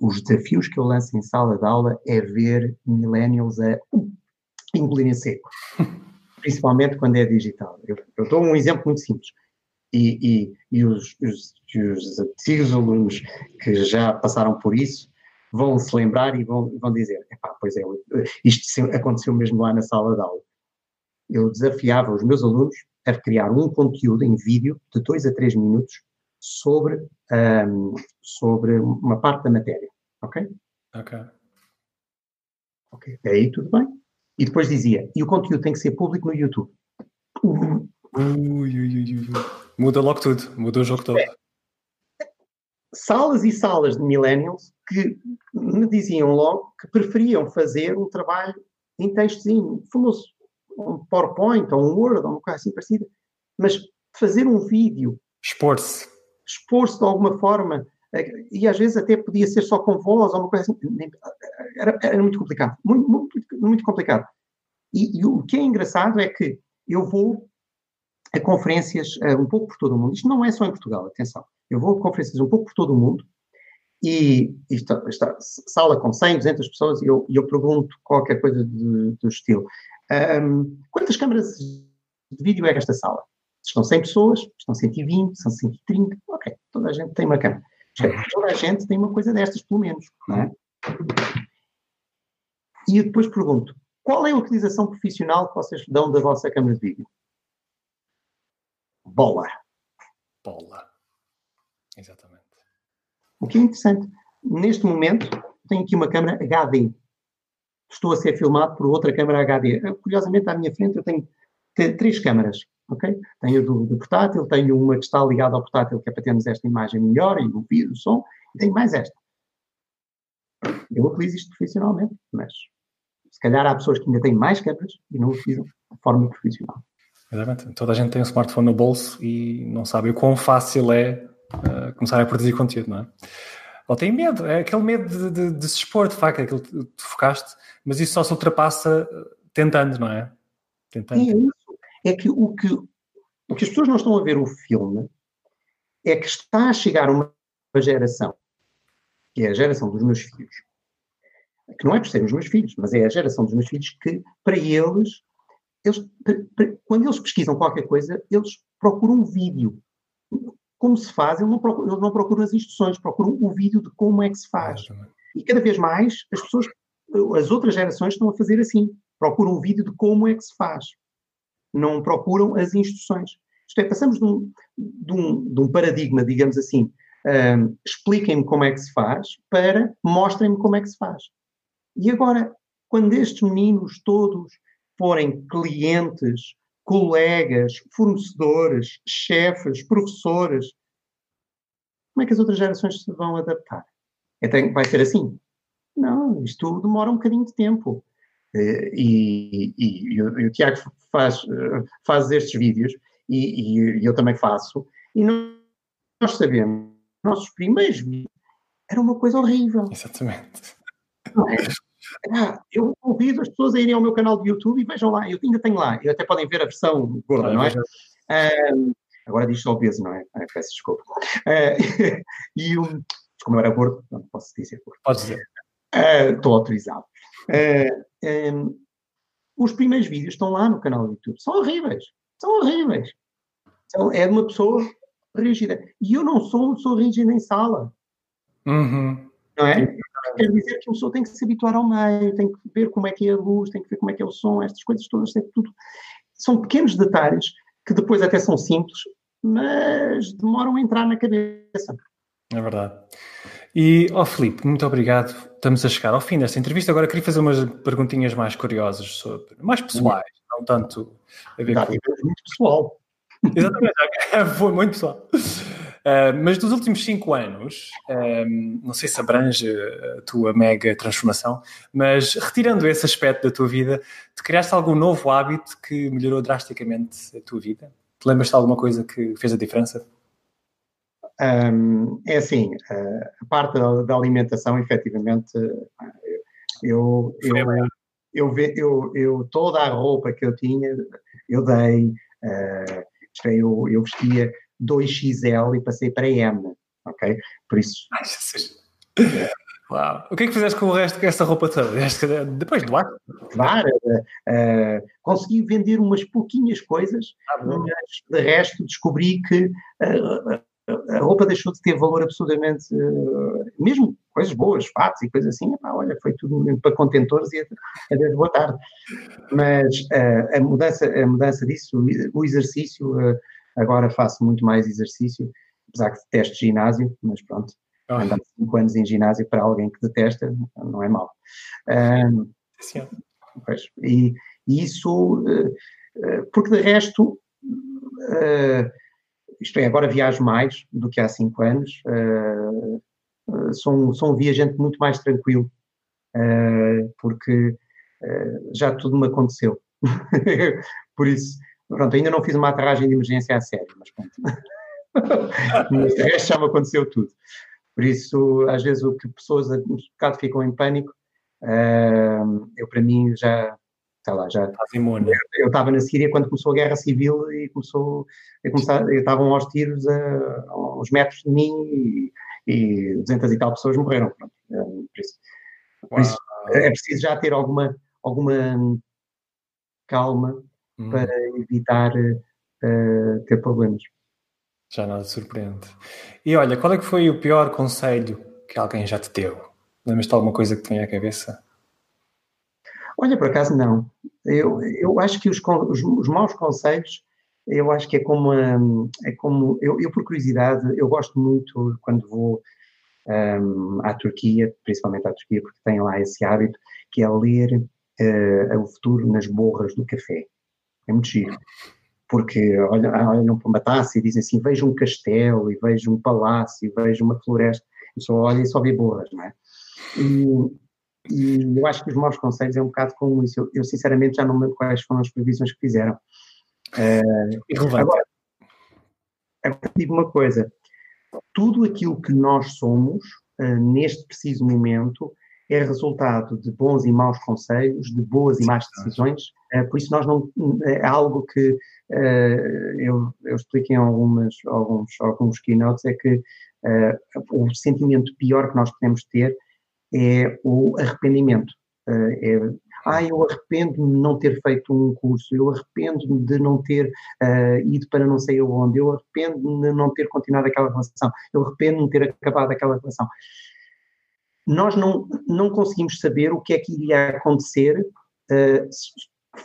Os desafios que eu lanço em sala de aula é ver millennials a engolirem seco. principalmente quando é digital. Eu, eu dou um exemplo muito simples. E, e, e os, os, os antigos alunos que já passaram por isso vão se lembrar e vão, vão dizer: pois é, isto aconteceu mesmo lá na sala de aula. Eu desafiava os meus alunos a criar um conteúdo em vídeo de dois a três minutos sobre, um, sobre uma parte da matéria. Ok? Ok. Ok. Aí tudo bem. E depois dizia, e o conteúdo tem que ser público no YouTube. Ui, ui, ui, Muda logo tudo, muda o jogo todo. É. Salas e salas de millennials que me diziam logo que preferiam fazer um trabalho em textozinho, famoso, um PowerPoint ou um Word ou uma coisa assim parecida, mas fazer um vídeo. Expor-se. Expor-se de alguma forma, eh, e às vezes até podia ser só com voz ou uma coisa assim. Era, era muito complicado. Muito, muito, muito complicado. E, e, o que é engraçado é que eu vou a conferências uh, um pouco por todo o mundo. Isto não é só em Portugal, atenção. Eu vou a conferências um pouco por todo o mundo e esta, esta sala com 100, 200 pessoas e eu, eu pergunto qualquer coisa de, do estilo. Um, quantas câmaras de vídeo é esta sala? Estão 100 pessoas, estão 120, são 130, ok, toda a gente tem uma câmera. Toda a gente tem uma coisa destas, pelo menos, não é? E eu depois pergunto: qual é a utilização profissional que vocês dão da vossa câmera de vídeo? Bola. Bola. Exatamente. O que é interessante, neste momento, tenho aqui uma câmera HD. Estou a ser filmado por outra câmera HD. Curiosamente, à minha frente, eu tenho três câmaras. ok? Tenho do, do, portátil, tenho uma que está ligada ao portátil, que é para termos esta imagem melhor e o vídeo, o som, e tenho mais esta. Eu utilizo isto profissionalmente, mas se calhar há pessoas que ainda têm mais câmeras e não utilizam de forma profissional. Exatamente. Toda a gente tem um smartphone no bolso e não sabe o quão fácil é começar a produzir conteúdo, não é? Ou tem medo, é aquele medo de, de, de se expor, de facto, é aquilo que tu focaste, mas isso só se ultrapassa eh, tentando, não é? Tentando. É isso. É que o, que o que as pessoas não estão a ver o filme é que está a chegar uma geração, que é a geração dos meus filhos, que não é por serem os meus filhos, mas é a geração dos meus filhos que, para eles, eles quando eles pesquisam qualquer coisa, eles procuram um vídeo. Como se faz, eles não, procuram, eles não procuram as instruções, procuram o vídeo de como é que se faz. E cada vez mais as pessoas, as outras gerações estão a fazer assim. Procuram o vídeo de como é que se faz. Não procuram as instruções. Isto é, passamos de um, de um, de um paradigma, digamos assim, um, expliquem-me como é que se faz, para mostrem-me como é que se faz. E agora, quando estes meninos todos forem clientes, colegas, fornecedores, chefes, professores, como é que as outras gerações se vão adaptar? Então, vai ser assim? Não, isto demora um bocadinho de tempo. Eh, e, e, e, o, o Tiago faz, faz estes vídeos e, eu também faço, e nós sabemos, nossos primeiros vídeos era uma coisa horrível. Exatamente. É? Ah, eu convido as pessoas a irem ao meu canal de YouTube e vejam lá, eu ainda tenho lá, e até podem ver a versão gorda, não é? Agora diz só obeso, não é? Ah, peço desculpa. Uh, e um, como eu era gordo, não posso dizer gordo. Pode dizer. Uh, estou autorizado. Um, os primeiros vídeos estão lá no canal do YouTube. São horríveis. São horríveis. São, é de uma pessoa rígida. E eu não sou uma pessoa rígida em sala. Uhum. Não é? Quer dizer que uma pessoa tem que se habituar ao meio, tem que ver como é que é a luz, tem que ver como é que é o som, estas coisas todas, tem tudo. São pequenos detalhes que depois até são simples, mas demoram a entrar na cabeça. É verdade. E, ó oh, Filipe, muito obrigado. Estamos a chegar ao fim desta entrevista. Agora queria fazer umas perguntinhas mais curiosas, sobre, mais pessoais, não tanto a ver com... muito pessoal. Exatamente, foi muito pessoal. Uh, mas dos últimos cinco anos, um, não sei se abrange a tua mega transformação, mas retirando esse aspecto da tua vida, te criaste algum novo hábito que melhorou drasticamente a tua vida? Te lembras de alguma coisa que fez a diferença? Um, é assim, a parte da, da alimentação, efetivamente, eu, eu, eu, eu, eu, toda a roupa que eu tinha, eu dei, uh, eu, eu vestia 2XL e passei para M, ok? Por isso... Uau. O que é que fizeste com o resto dessa roupa toda? Depois do ar? Claro, uh, consegui vender umas pouquinhas coisas, ah, mas de resto descobri que uh, a roupa deixou de ter valor absolutamente, uh, mesmo coisas boas, fatos e coisas assim, pá, olha, foi tudo para contentores e adeus, boa tarde. Mas uh, a, mudança, a mudança disso, o exercício, uh, agora faço muito mais exercício, apesar que detesto ginásio, mas pronto, oh. andar cinco anos em ginásio para alguém que detesta não é mau. Sim. Pois, e, e, isso, porque de resto isto é, agora viajo mais do que há cinco anos, sou, um, sou um viajante muito mais tranquilo, porque já tudo me aconteceu. Por isso, pronto, ainda não fiz uma aterragem de emergência a sério, mas pronto. mas de resto já me aconteceu tudo. Por isso, às vezes, o que pessoas um bocado ficam em pânico, eu para mim já sei lá, já. Eu estava na Síria quando começou a guerra civil e começou, começar, estavam aos tiros a, a uns metros de mim e, e 200 e tal pessoas morreram. Pronto, é, por isso, por isso é preciso já ter alguma, alguma calma hum. para evitar uh, ter problemas. Já nada surpreende. E olha, qual é que foi o pior conselho que alguém já te deu? Lembras-te alguma coisa que te vem à cabeça? Olha, por acaso não. Eu, eu acho que os, os, os maus conselhos, eu acho que é como, um, é como eu, eu, por curiosidade, eu gosto muito quando vou um, à Turquia, principalmente à Turquia, porque tem lá esse hábito, que é ler uh, o futuro nas borras do café. É muito giro. Porque olham, olham para uma taça e dizem assim, vejo um castelo, e vejo um palácio, e vejo uma floresta, e só olha e só vê borras, não é? E, e eu acho que os maus conselhos é um bocado como isso. Eu, eu sinceramente já não me lembro quais foram as previsões que fizeram. Uh, agora, agora, digo uma coisa: tudo aquilo que nós somos, uh, neste preciso momento, é resultado de bons e maus conselhos, de boas e más decisões. Uh, por isso, nós não. É algo que eu, eu explico em algumas, alguns, alguns keynotes: é que o sentimento pior que nós podemos ter é o arrependimento. Eh, é, ah, eu arrependo-me de não ter feito um curso, eu arrependo-me de não ter uh, ido para não sei onde, eu arrependo-me de não ter continuado aquela relação, eu arrependo-me de ter acabado aquela relação. Nós não, não conseguimos saber o que é que iria acontecer uh,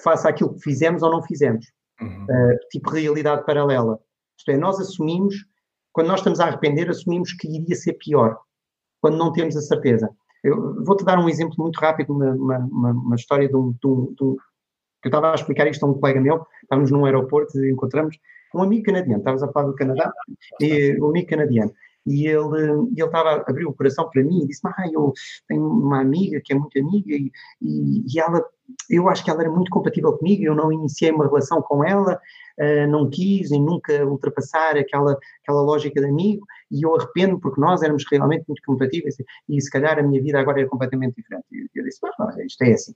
face àquilo que fizemos ou não fizemos. Uhum. Uh, tipo realidade paralela. Isto é, nós assumimos, quando nós estamos a arrepender, assumimos que iria ser pior, quando não temos a certeza. Eu vou-te dar um exemplo muito rápido, uma, uma, uma história de um, de, um, de um, Eu estava a explicar isto a um colega meu, estávamos num aeroporto e encontramos um amigo canadiano, estávamos a falar do Canadá, e um amigo canadiano. E ele, ele estava a abrir o coração para mim e disse: Ah, eu tenho uma amiga que é muito amiga e, e, e, ela, eu acho que ela era muito compatível comigo, eu não iniciei uma relação com ela, uh, não quis e nunca ultrapassar aquela, aquela lógica de amigo e eu arrependo porque nós éramos realmente muito compatíveis e se calhar a minha vida agora é completamente diferente. E eu disse: ah, isto é assim.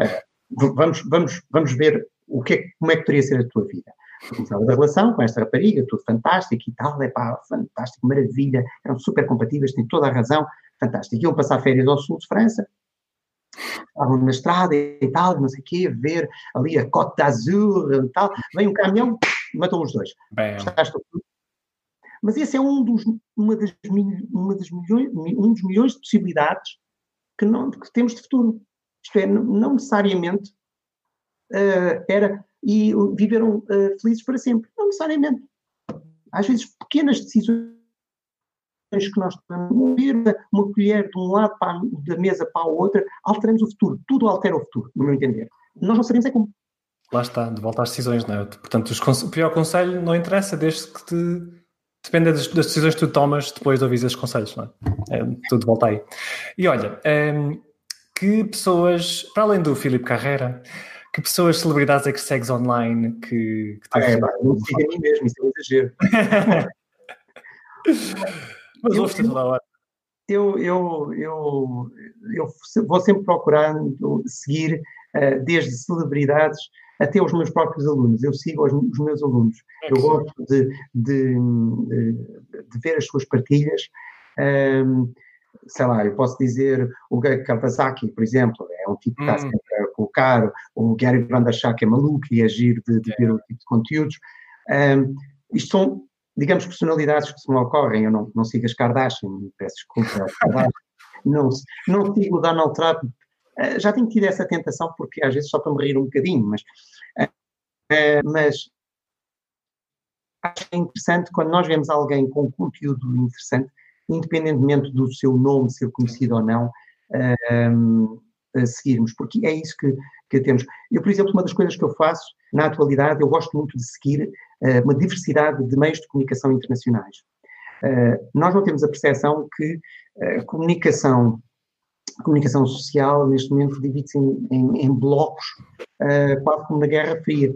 Uh, vamos, vamos, vamos ver o que é, como é que poderia ser a tua vida começava a relação com esta rapariga, tudo fantástico e tal, é pá, fantástico, maravilha, eram super compatíveis, têm toda a razão, fantástico. Iam passar férias ao sul de França, estavam na estrada e tal, não sei o quê, ver ali a Côte d'Azur e tal, vem um caminhão, matou os dois. Mas esse é um dos, uma das, uma das milhões, um dos milhões de possibilidades que, não, que temos de futuro. Isto é, não necessariamente uh, era e viveram uh, felizes para sempre. Não necessariamente. Às vezes, pequenas decisões que nós tomamos, uma colher de um lado para, da mesa para a outra, alteramos o futuro. Tudo altera o futuro, no meu entender. Nós não sabemos é como. Lá está, de volta às decisões, não é? Portanto, o pior conselho não interessa, desde que te. Depende das, das, decisões que tu tomas depois de ouvir esses conselhos, não é? é tudo volta aí. E olha, um, que pessoas, para além do Filipe Carreira, que pessoas, celebridades é que segues online que, que ah, é, não siga a mim mesmo, isso é um exagero. Mas ouve toda a hora. Eu, eu, eu, eu vou sempre procurar seguir uh, desde celebridades até os meus próprios alunos. Eu sigo os, os meus alunos. É eu gosto de, de, de, de, ver as suas partilhas. Um, sei lá, eu posso dizer o Kawasaki, por exemplo, é um tipo que está hum. sempre a colocar, o Gary Vanderschak é maluco e agir de, de ver o tipo de conteúdos. Um, isto são, digamos, personalidades que se me ocorrem. Eu não, não sigo as Kardashian, peço desculpa, não, não sigo o Donald Trump. Uh, já tenho tido essa tentação porque às vezes só para me rir um bocadinho, mas, uh, mas acho interessante quando nós vemos alguém com conteúdo interessante independentemente do seu nome ser conhecido ou não, a seguirmos, porque é isso que, que temos. Eu, por exemplo, uma das coisas que eu faço na atualidade, eu gosto muito de seguir uh, uma diversidade de meios de comunicação internacionais. Uh, nós não temos a percepção que a uh, comunicação, comunicação social, neste momento, divide-se em, em, em, blocos, quase como na Guerra Fria.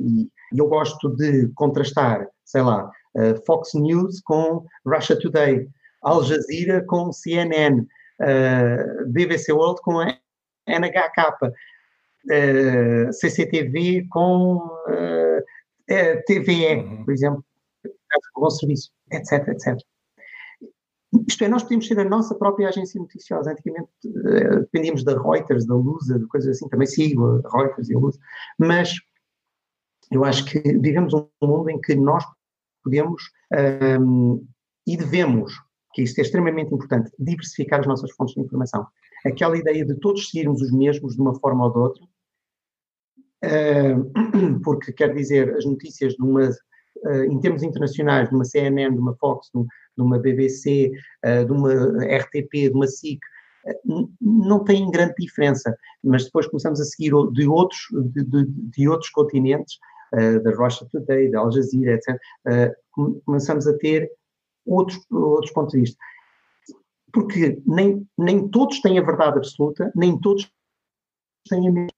e eu gosto de contrastar, sei lá, uh, Fox News com Russia Today, Al Jazeera com CNN, eh, BBC World com NHK, eh, CCTV com TVE, uhum. por exemplo, com bom serviço, etc, etc. Isto é, nós podemos ser a nossa própria agência noticiosa. Antigamente dependíamos da Reuters, da Lusa, de coisas assim. Também sigo a Reuters e a Lusa. Mas eu acho que vivemos um mundo em que nós podemos um, e devemos, que isto é extremamente importante, diversificar as nossas fontes de informação. Aquela ideia de todos seguirmos os mesmos de uma forma ou de outra, porque quer dizer, as notícias de uma, uh, em termos internacionais, de uma CNN, de uma Fox, de uma BBC, uh, de uma RTP, de uma SIC, não têm grande diferença, mas depois começamos a seguir de outros, de, de, de outros continentes, da Russia Today, da Al Jazeera, etc., começamos a ter outros, outros pontos de vista. Porque nem, nem todos têm a verdade absoluta, nem todos têm a mesma.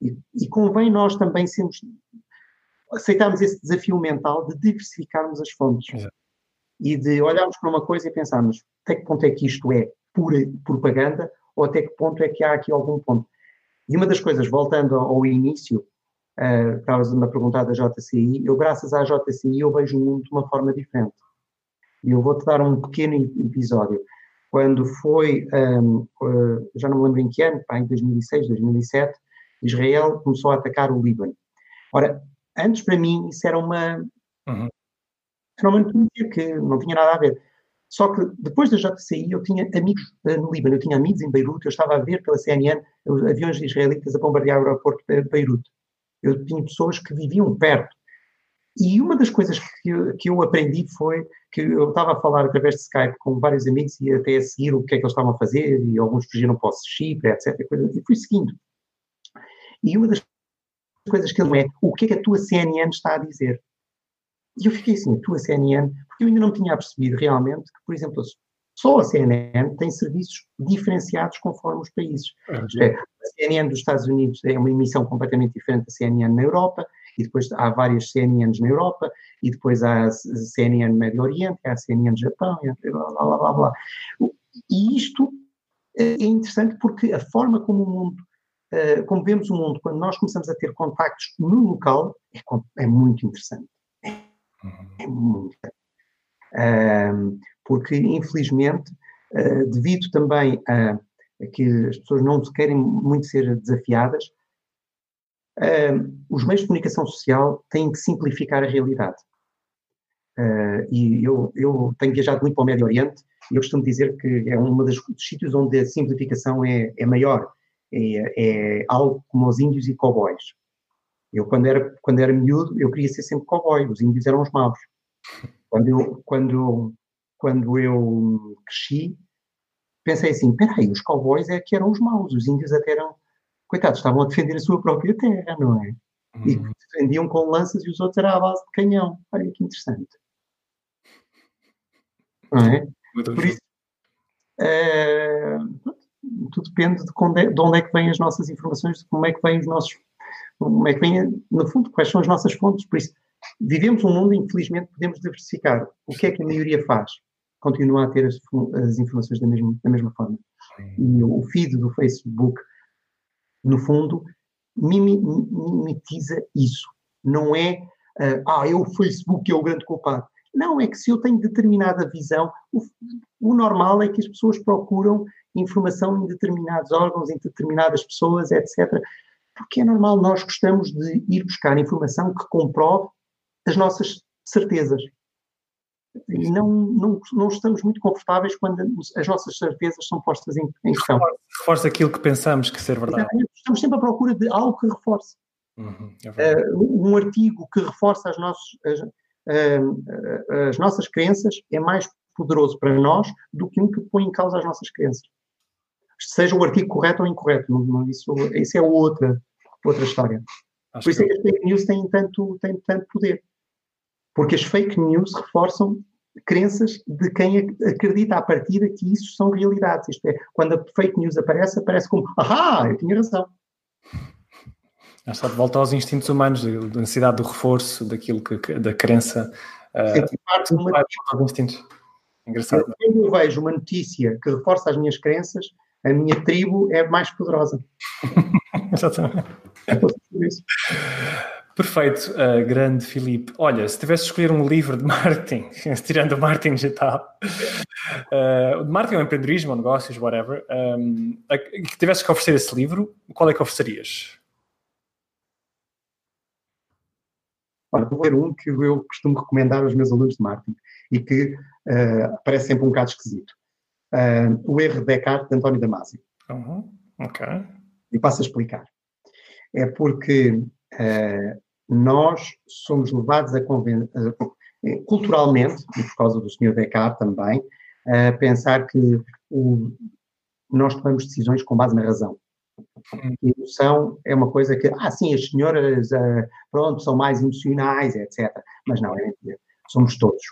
E, e convém nós também sermos, aceitarmos esse desafio mental de diversificarmos as fontes. E de olharmos para uma coisa e pensarmos até que ponto é que isto é pura propaganda ou até que ponto é que há aqui algum ponto. E uma das coisas, voltando ao início, uh, estavas-me a perguntar da JCI, eu graças à JCI eu vejo o mundo de uma forma diferente. E eu vou-te dar um pequeno episódio. Quando foi, um, uh, eh, já não me lembro em que ano, em 2006, 2007, Israel começou a atacar o Líbano. Ora, antes para mim isso era uma, uhum. era uma notícia que não tinha nada a ver. Só que depois da JCI eu tinha amigos uh, no Líbano, eu tinha amigos em Beirute, eu estava a ver pela CNN aviões israelitas a bombardear o aeroporto de Beirute. Eu tinha pessoas que viviam perto. E uma das coisas que eu, que eu aprendi foi que eu estava a falar através de Skype com vários amigos e até a seguir o que é que eles estavam a fazer, e alguns fugiram para o Chipre, etc. E fui seguindo. E uma das coisas que ele é o que é que a tua CNN está a dizer. E eu fiquei assim, a tua CNN, porque eu ainda não tinha percebido realmente que, por exemplo, só a CNN tem serviços diferenciados conforme os países. A CNN dos Estados Unidos é uma emissão completamente diferente da CNN na Europa, e depois há várias CNNs na Europa, e depois há a CNN no Médio Oriente, há a CNN no Japão, e blá, blá, blá, blá. E isto é interessante porque a forma como o mundo, eh, como vemos o mundo, quando nós começamos a ter contactos no local, é, é muito interessante. É, é muito interessante. porque, infelizmente, eh, devido também a que as pessoas não querem muito ser desafiadas, os meios de comunicação social têm que simplificar a realidade. Uh, e eu, eu, tenho viajado muito para o Médio Oriente e eu costumo dizer que é um dos sítios onde a simplificação é, é maior. É, é, algo como os índios e cowboys. Eu, quando era, quando era miúdo, eu queria ser sempre cowboy, os índios eram os maus. Quando eu, quando, quando eu cresci, pensei assim: peraí, os cowboys é que eram os maus, os índios até eram, coitados, estavam a defender a sua própria terra, não é? E uhum. defendiam com lanças e os outros era à base de canhão. Olha que interessante. Não é? Muito Por isso, é, tudo depende de onde, é, de onde, é, que vêm as nossas informações, de como é que vêm os nossos. Como é que vêm, no fundo, quais são as nossas fontes. Por isso, vivemos um mundo, infelizmente, podemos diversificar. O que é que a maioria faz? Continua a ter as, as informações da mesma, da mesma forma. E o feed do Facebook, no fundo, mimetiza isso. Não é, uh, ah, é o Facebook que é o grande culpado. Não, é que se eu tenho determinada visão, o, o, normal é que as pessoas procuram informação em determinados órgãos, em determinadas pessoas, etc. Porque é normal, nós gostamos de ir buscar informação que comprove as nossas certezas. Não, não, não estamos muito confortáveis quando as nossas certezas são postas em, em questão. Reforça aquilo que pensamos que ser verdade. Estamos sempre à procura de algo que reforce. Uhum, é uh, um artigo que reforça as, nossos, as, uh, as nossas crenças é mais poderoso para nós do que um que põe em causa as nossas crenças. Seja o artigo correto ou incorreto, não, não, isso, isso é outra, outra história. Acho Por isso que... é que as fake news têm tanto, têm tanto poder. Porque as fake news reforçam crenças de quem acredita à partida que isso são realidades. Isto é, quando a fake news aparece, aparece como, ah, eu tinha razão. Já está de volta aos instintos humanos, da necessidade do reforço, daquilo que, da crença. Uh, parte de uma... instintos. Engraçado. Quando eu vejo uma notícia que reforça as minhas crenças, a minha tribo é mais poderosa. Exatamente. É isso. Perfeito, uh, grande Filipe. Olha, se tivesse de escolher um livro de marketing, tirando o marketing digital, uh, de marketing ou empreendedorismo ou negócios, whatever, um, que tivesse que oferecer esse livro, qual é que oferecerias? Olha, vou ler um que eu costumo recomendar aos meus alunos de marketing e que uh, parece sempre um bocado esquisito. Uh, o erro de Descartes, de António Damasio. Uhum. Ok. E passo a explicar. É porque uh, nós somos levados a convencer, culturalmente, e por causa do senhor Descartes também, a pensar que o, nós tomamos decisões com base na razão. A emoção é uma coisa que, ah, sim, as senhoras, uh, pronto, são mais emocionais, etc. Mas não, é mentira. Somos todos.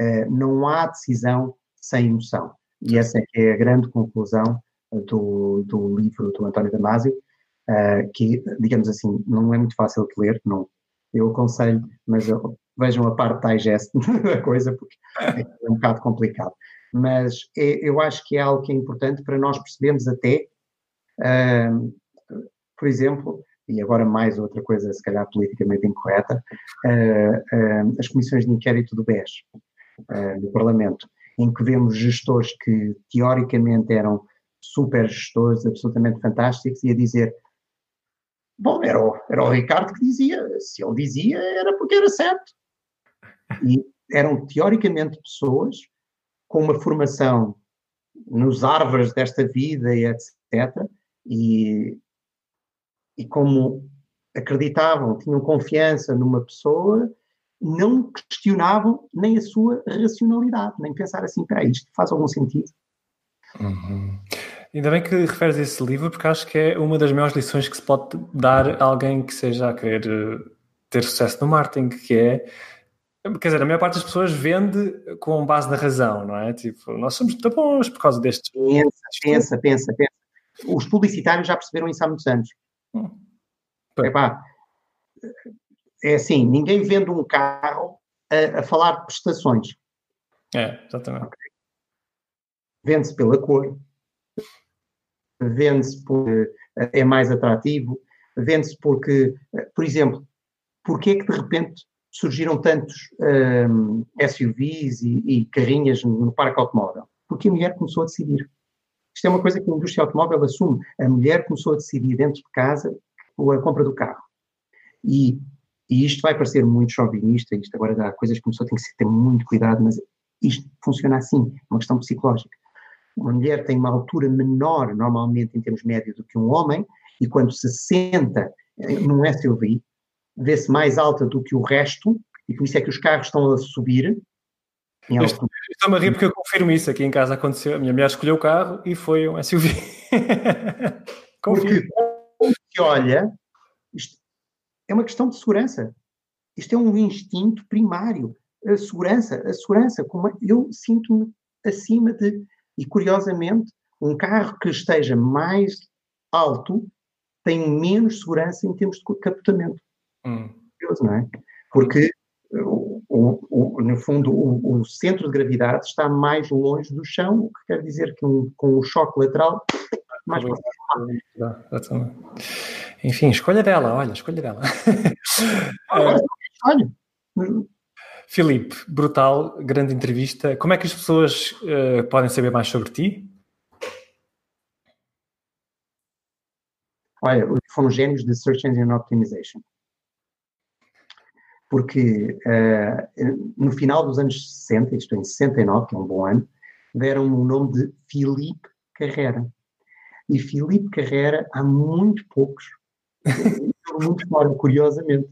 Uh, não há decisão sem emoção. E essa é é a grande conclusão do, do livro do António Damasio, uh, que, digamos assim, não é muito fácil de ler, não, eu aconselho, mas eu, vejam a parte digest da coisa, porque é um bocado complicado. Mas é, eu acho que é algo que é importante para nós percebermos até, uh, por exemplo, e agora mais outra coisa, se calhar politicamente incorreta, uh, uh, as comissões de inquérito do BES, do Parlamento, em que vemos gestores que teoricamente eram super gestores, absolutamente fantásticos, e a dizer Bom, era o, era o Ricardo que dizia. Se ele dizia, era porque era certo. E eram, teoricamente, pessoas com uma formação nos árvores desta vida e etc. E, e como acreditavam, tinham confiança numa pessoa, não questionavam nem a sua racionalidade, nem pensar assim, espera isto faz algum sentido. Uhum. Ainda bem que referes esse livro, porque acho que é uma das maiores lições que se pode dar a alguém que seja a querer eh, ter sucesso no marketing, que é Quer dizer, a maior parte das pessoas vende com base na razão, não é? Tipo, nós somos tão bons por causa destes. Pensa, pensa, pensa, pensa. Os publicitários já perceberam isso há muitos anos. Hum. Epá, é assim, ninguém vende um carro a, a falar de prestações. É, exatamente. Vende-se pela cor, vende-se porque é mais atrativo, vende-se porque, por exemplo, porque é que de repente surgiram tantos um, SUVs e, e, carrinhas no parque automóvel? Porque a mulher começou a decidir. Isto é uma coisa que a indústria automóvel assume. A mulher começou a decidir dentro de casa a compra do carro. E, e isto vai parecer muito chauvinista, isto agora há coisas que a pessoa tem que ter muito cuidado, mas isto funciona assim, é uma questão psicológica. Uma mulher tem uma altura menor, normalmente, em termos médios, do que um homem, e quando se senta num SUV, vê-se mais alta do que o resto, e por isso é que os carros estão a subir. Estou-me a rir porque eu confirmo isso. Aqui em casa aconteceu. A minha mulher escolheu o carro e foi um SUV. porque se olha, isto é uma questão de segurança. Isto é um instinto primário. A segurança, a segurança, como eu sinto-me acima de. E curiosamente, um carro que esteja mais alto tem menos segurança em termos de capotamento. Hum. Curioso, não é? Porque, o, o, o, no fundo, o, centro de gravidade está mais longe do chão, o que quer dizer que um, com o choque lateral, mais Enfim, escolha dela, olha, escolha dela. olha. Filipe, brutal, grande entrevista. Como é que as pessoas uh, podem saber mais sobre ti? Olha, foram gênios de Search Engine Optimization. Porque uh, no final dos anos 60, isto em 69, que é um bom ano, deram o nome de Filipe Carrera. E Filipe Carrera, há muito poucos, muito fora, curiosamente.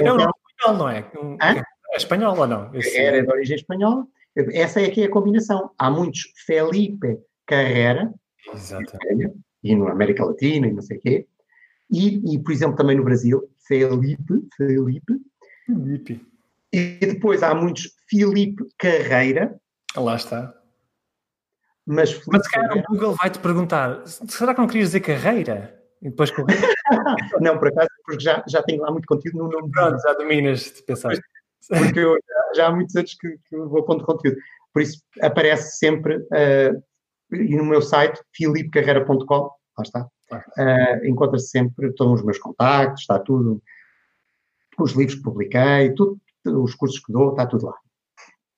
É um nome espanhol, não é? Hã? Espanhol ou não? Esse... Era de origem espanhola. Essa é que é a combinação. Há muitos Felipe Carrera. Exatamente e na América Latina e não sei o quê. E, e, por exemplo, também no Brasil, Felipe, Felipe. Felipe. E depois há muitos Felipe Carreira. Lá está. Mas, Felipe mas se calhar o Google vai te perguntar: será que não querias dizer carreira? E depois Não, por acaso, porque já, já tenho lá muito conteúdo no nome. Pronto, já dominas, de pensar. Porque eu já, há muitos anos que, que vou pondo conteúdo. Por isso aparece sempre uh, e no meu site, filipecarreira.com, lá está, uh, encontra-se sempre todos os meus contactos, está tudo, os livros que publiquei, tudo, os cursos que dou, está tudo lá.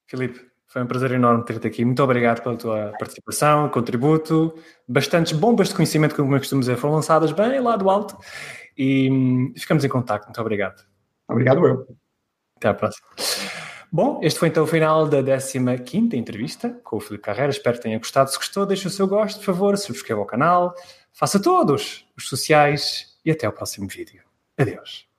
Filipe, foi um prazer enorme ter-te aqui. Muito obrigado pela tua participação, contributo. Bastantes bombas de conhecimento, como eu costumo dizer, foram lançadas bem lá do alto e hum, ficamos em contato. Muito obrigado. Obrigado eu. Até à próxima. Bom, este foi então o final da 15 entrevista com o Filipe Carreira. Espero que tenha gostado. Se gostou, deixe o seu gosto, por favor, subscreva o canal, faça todos os sociais e até o próximo vídeo. Adeus.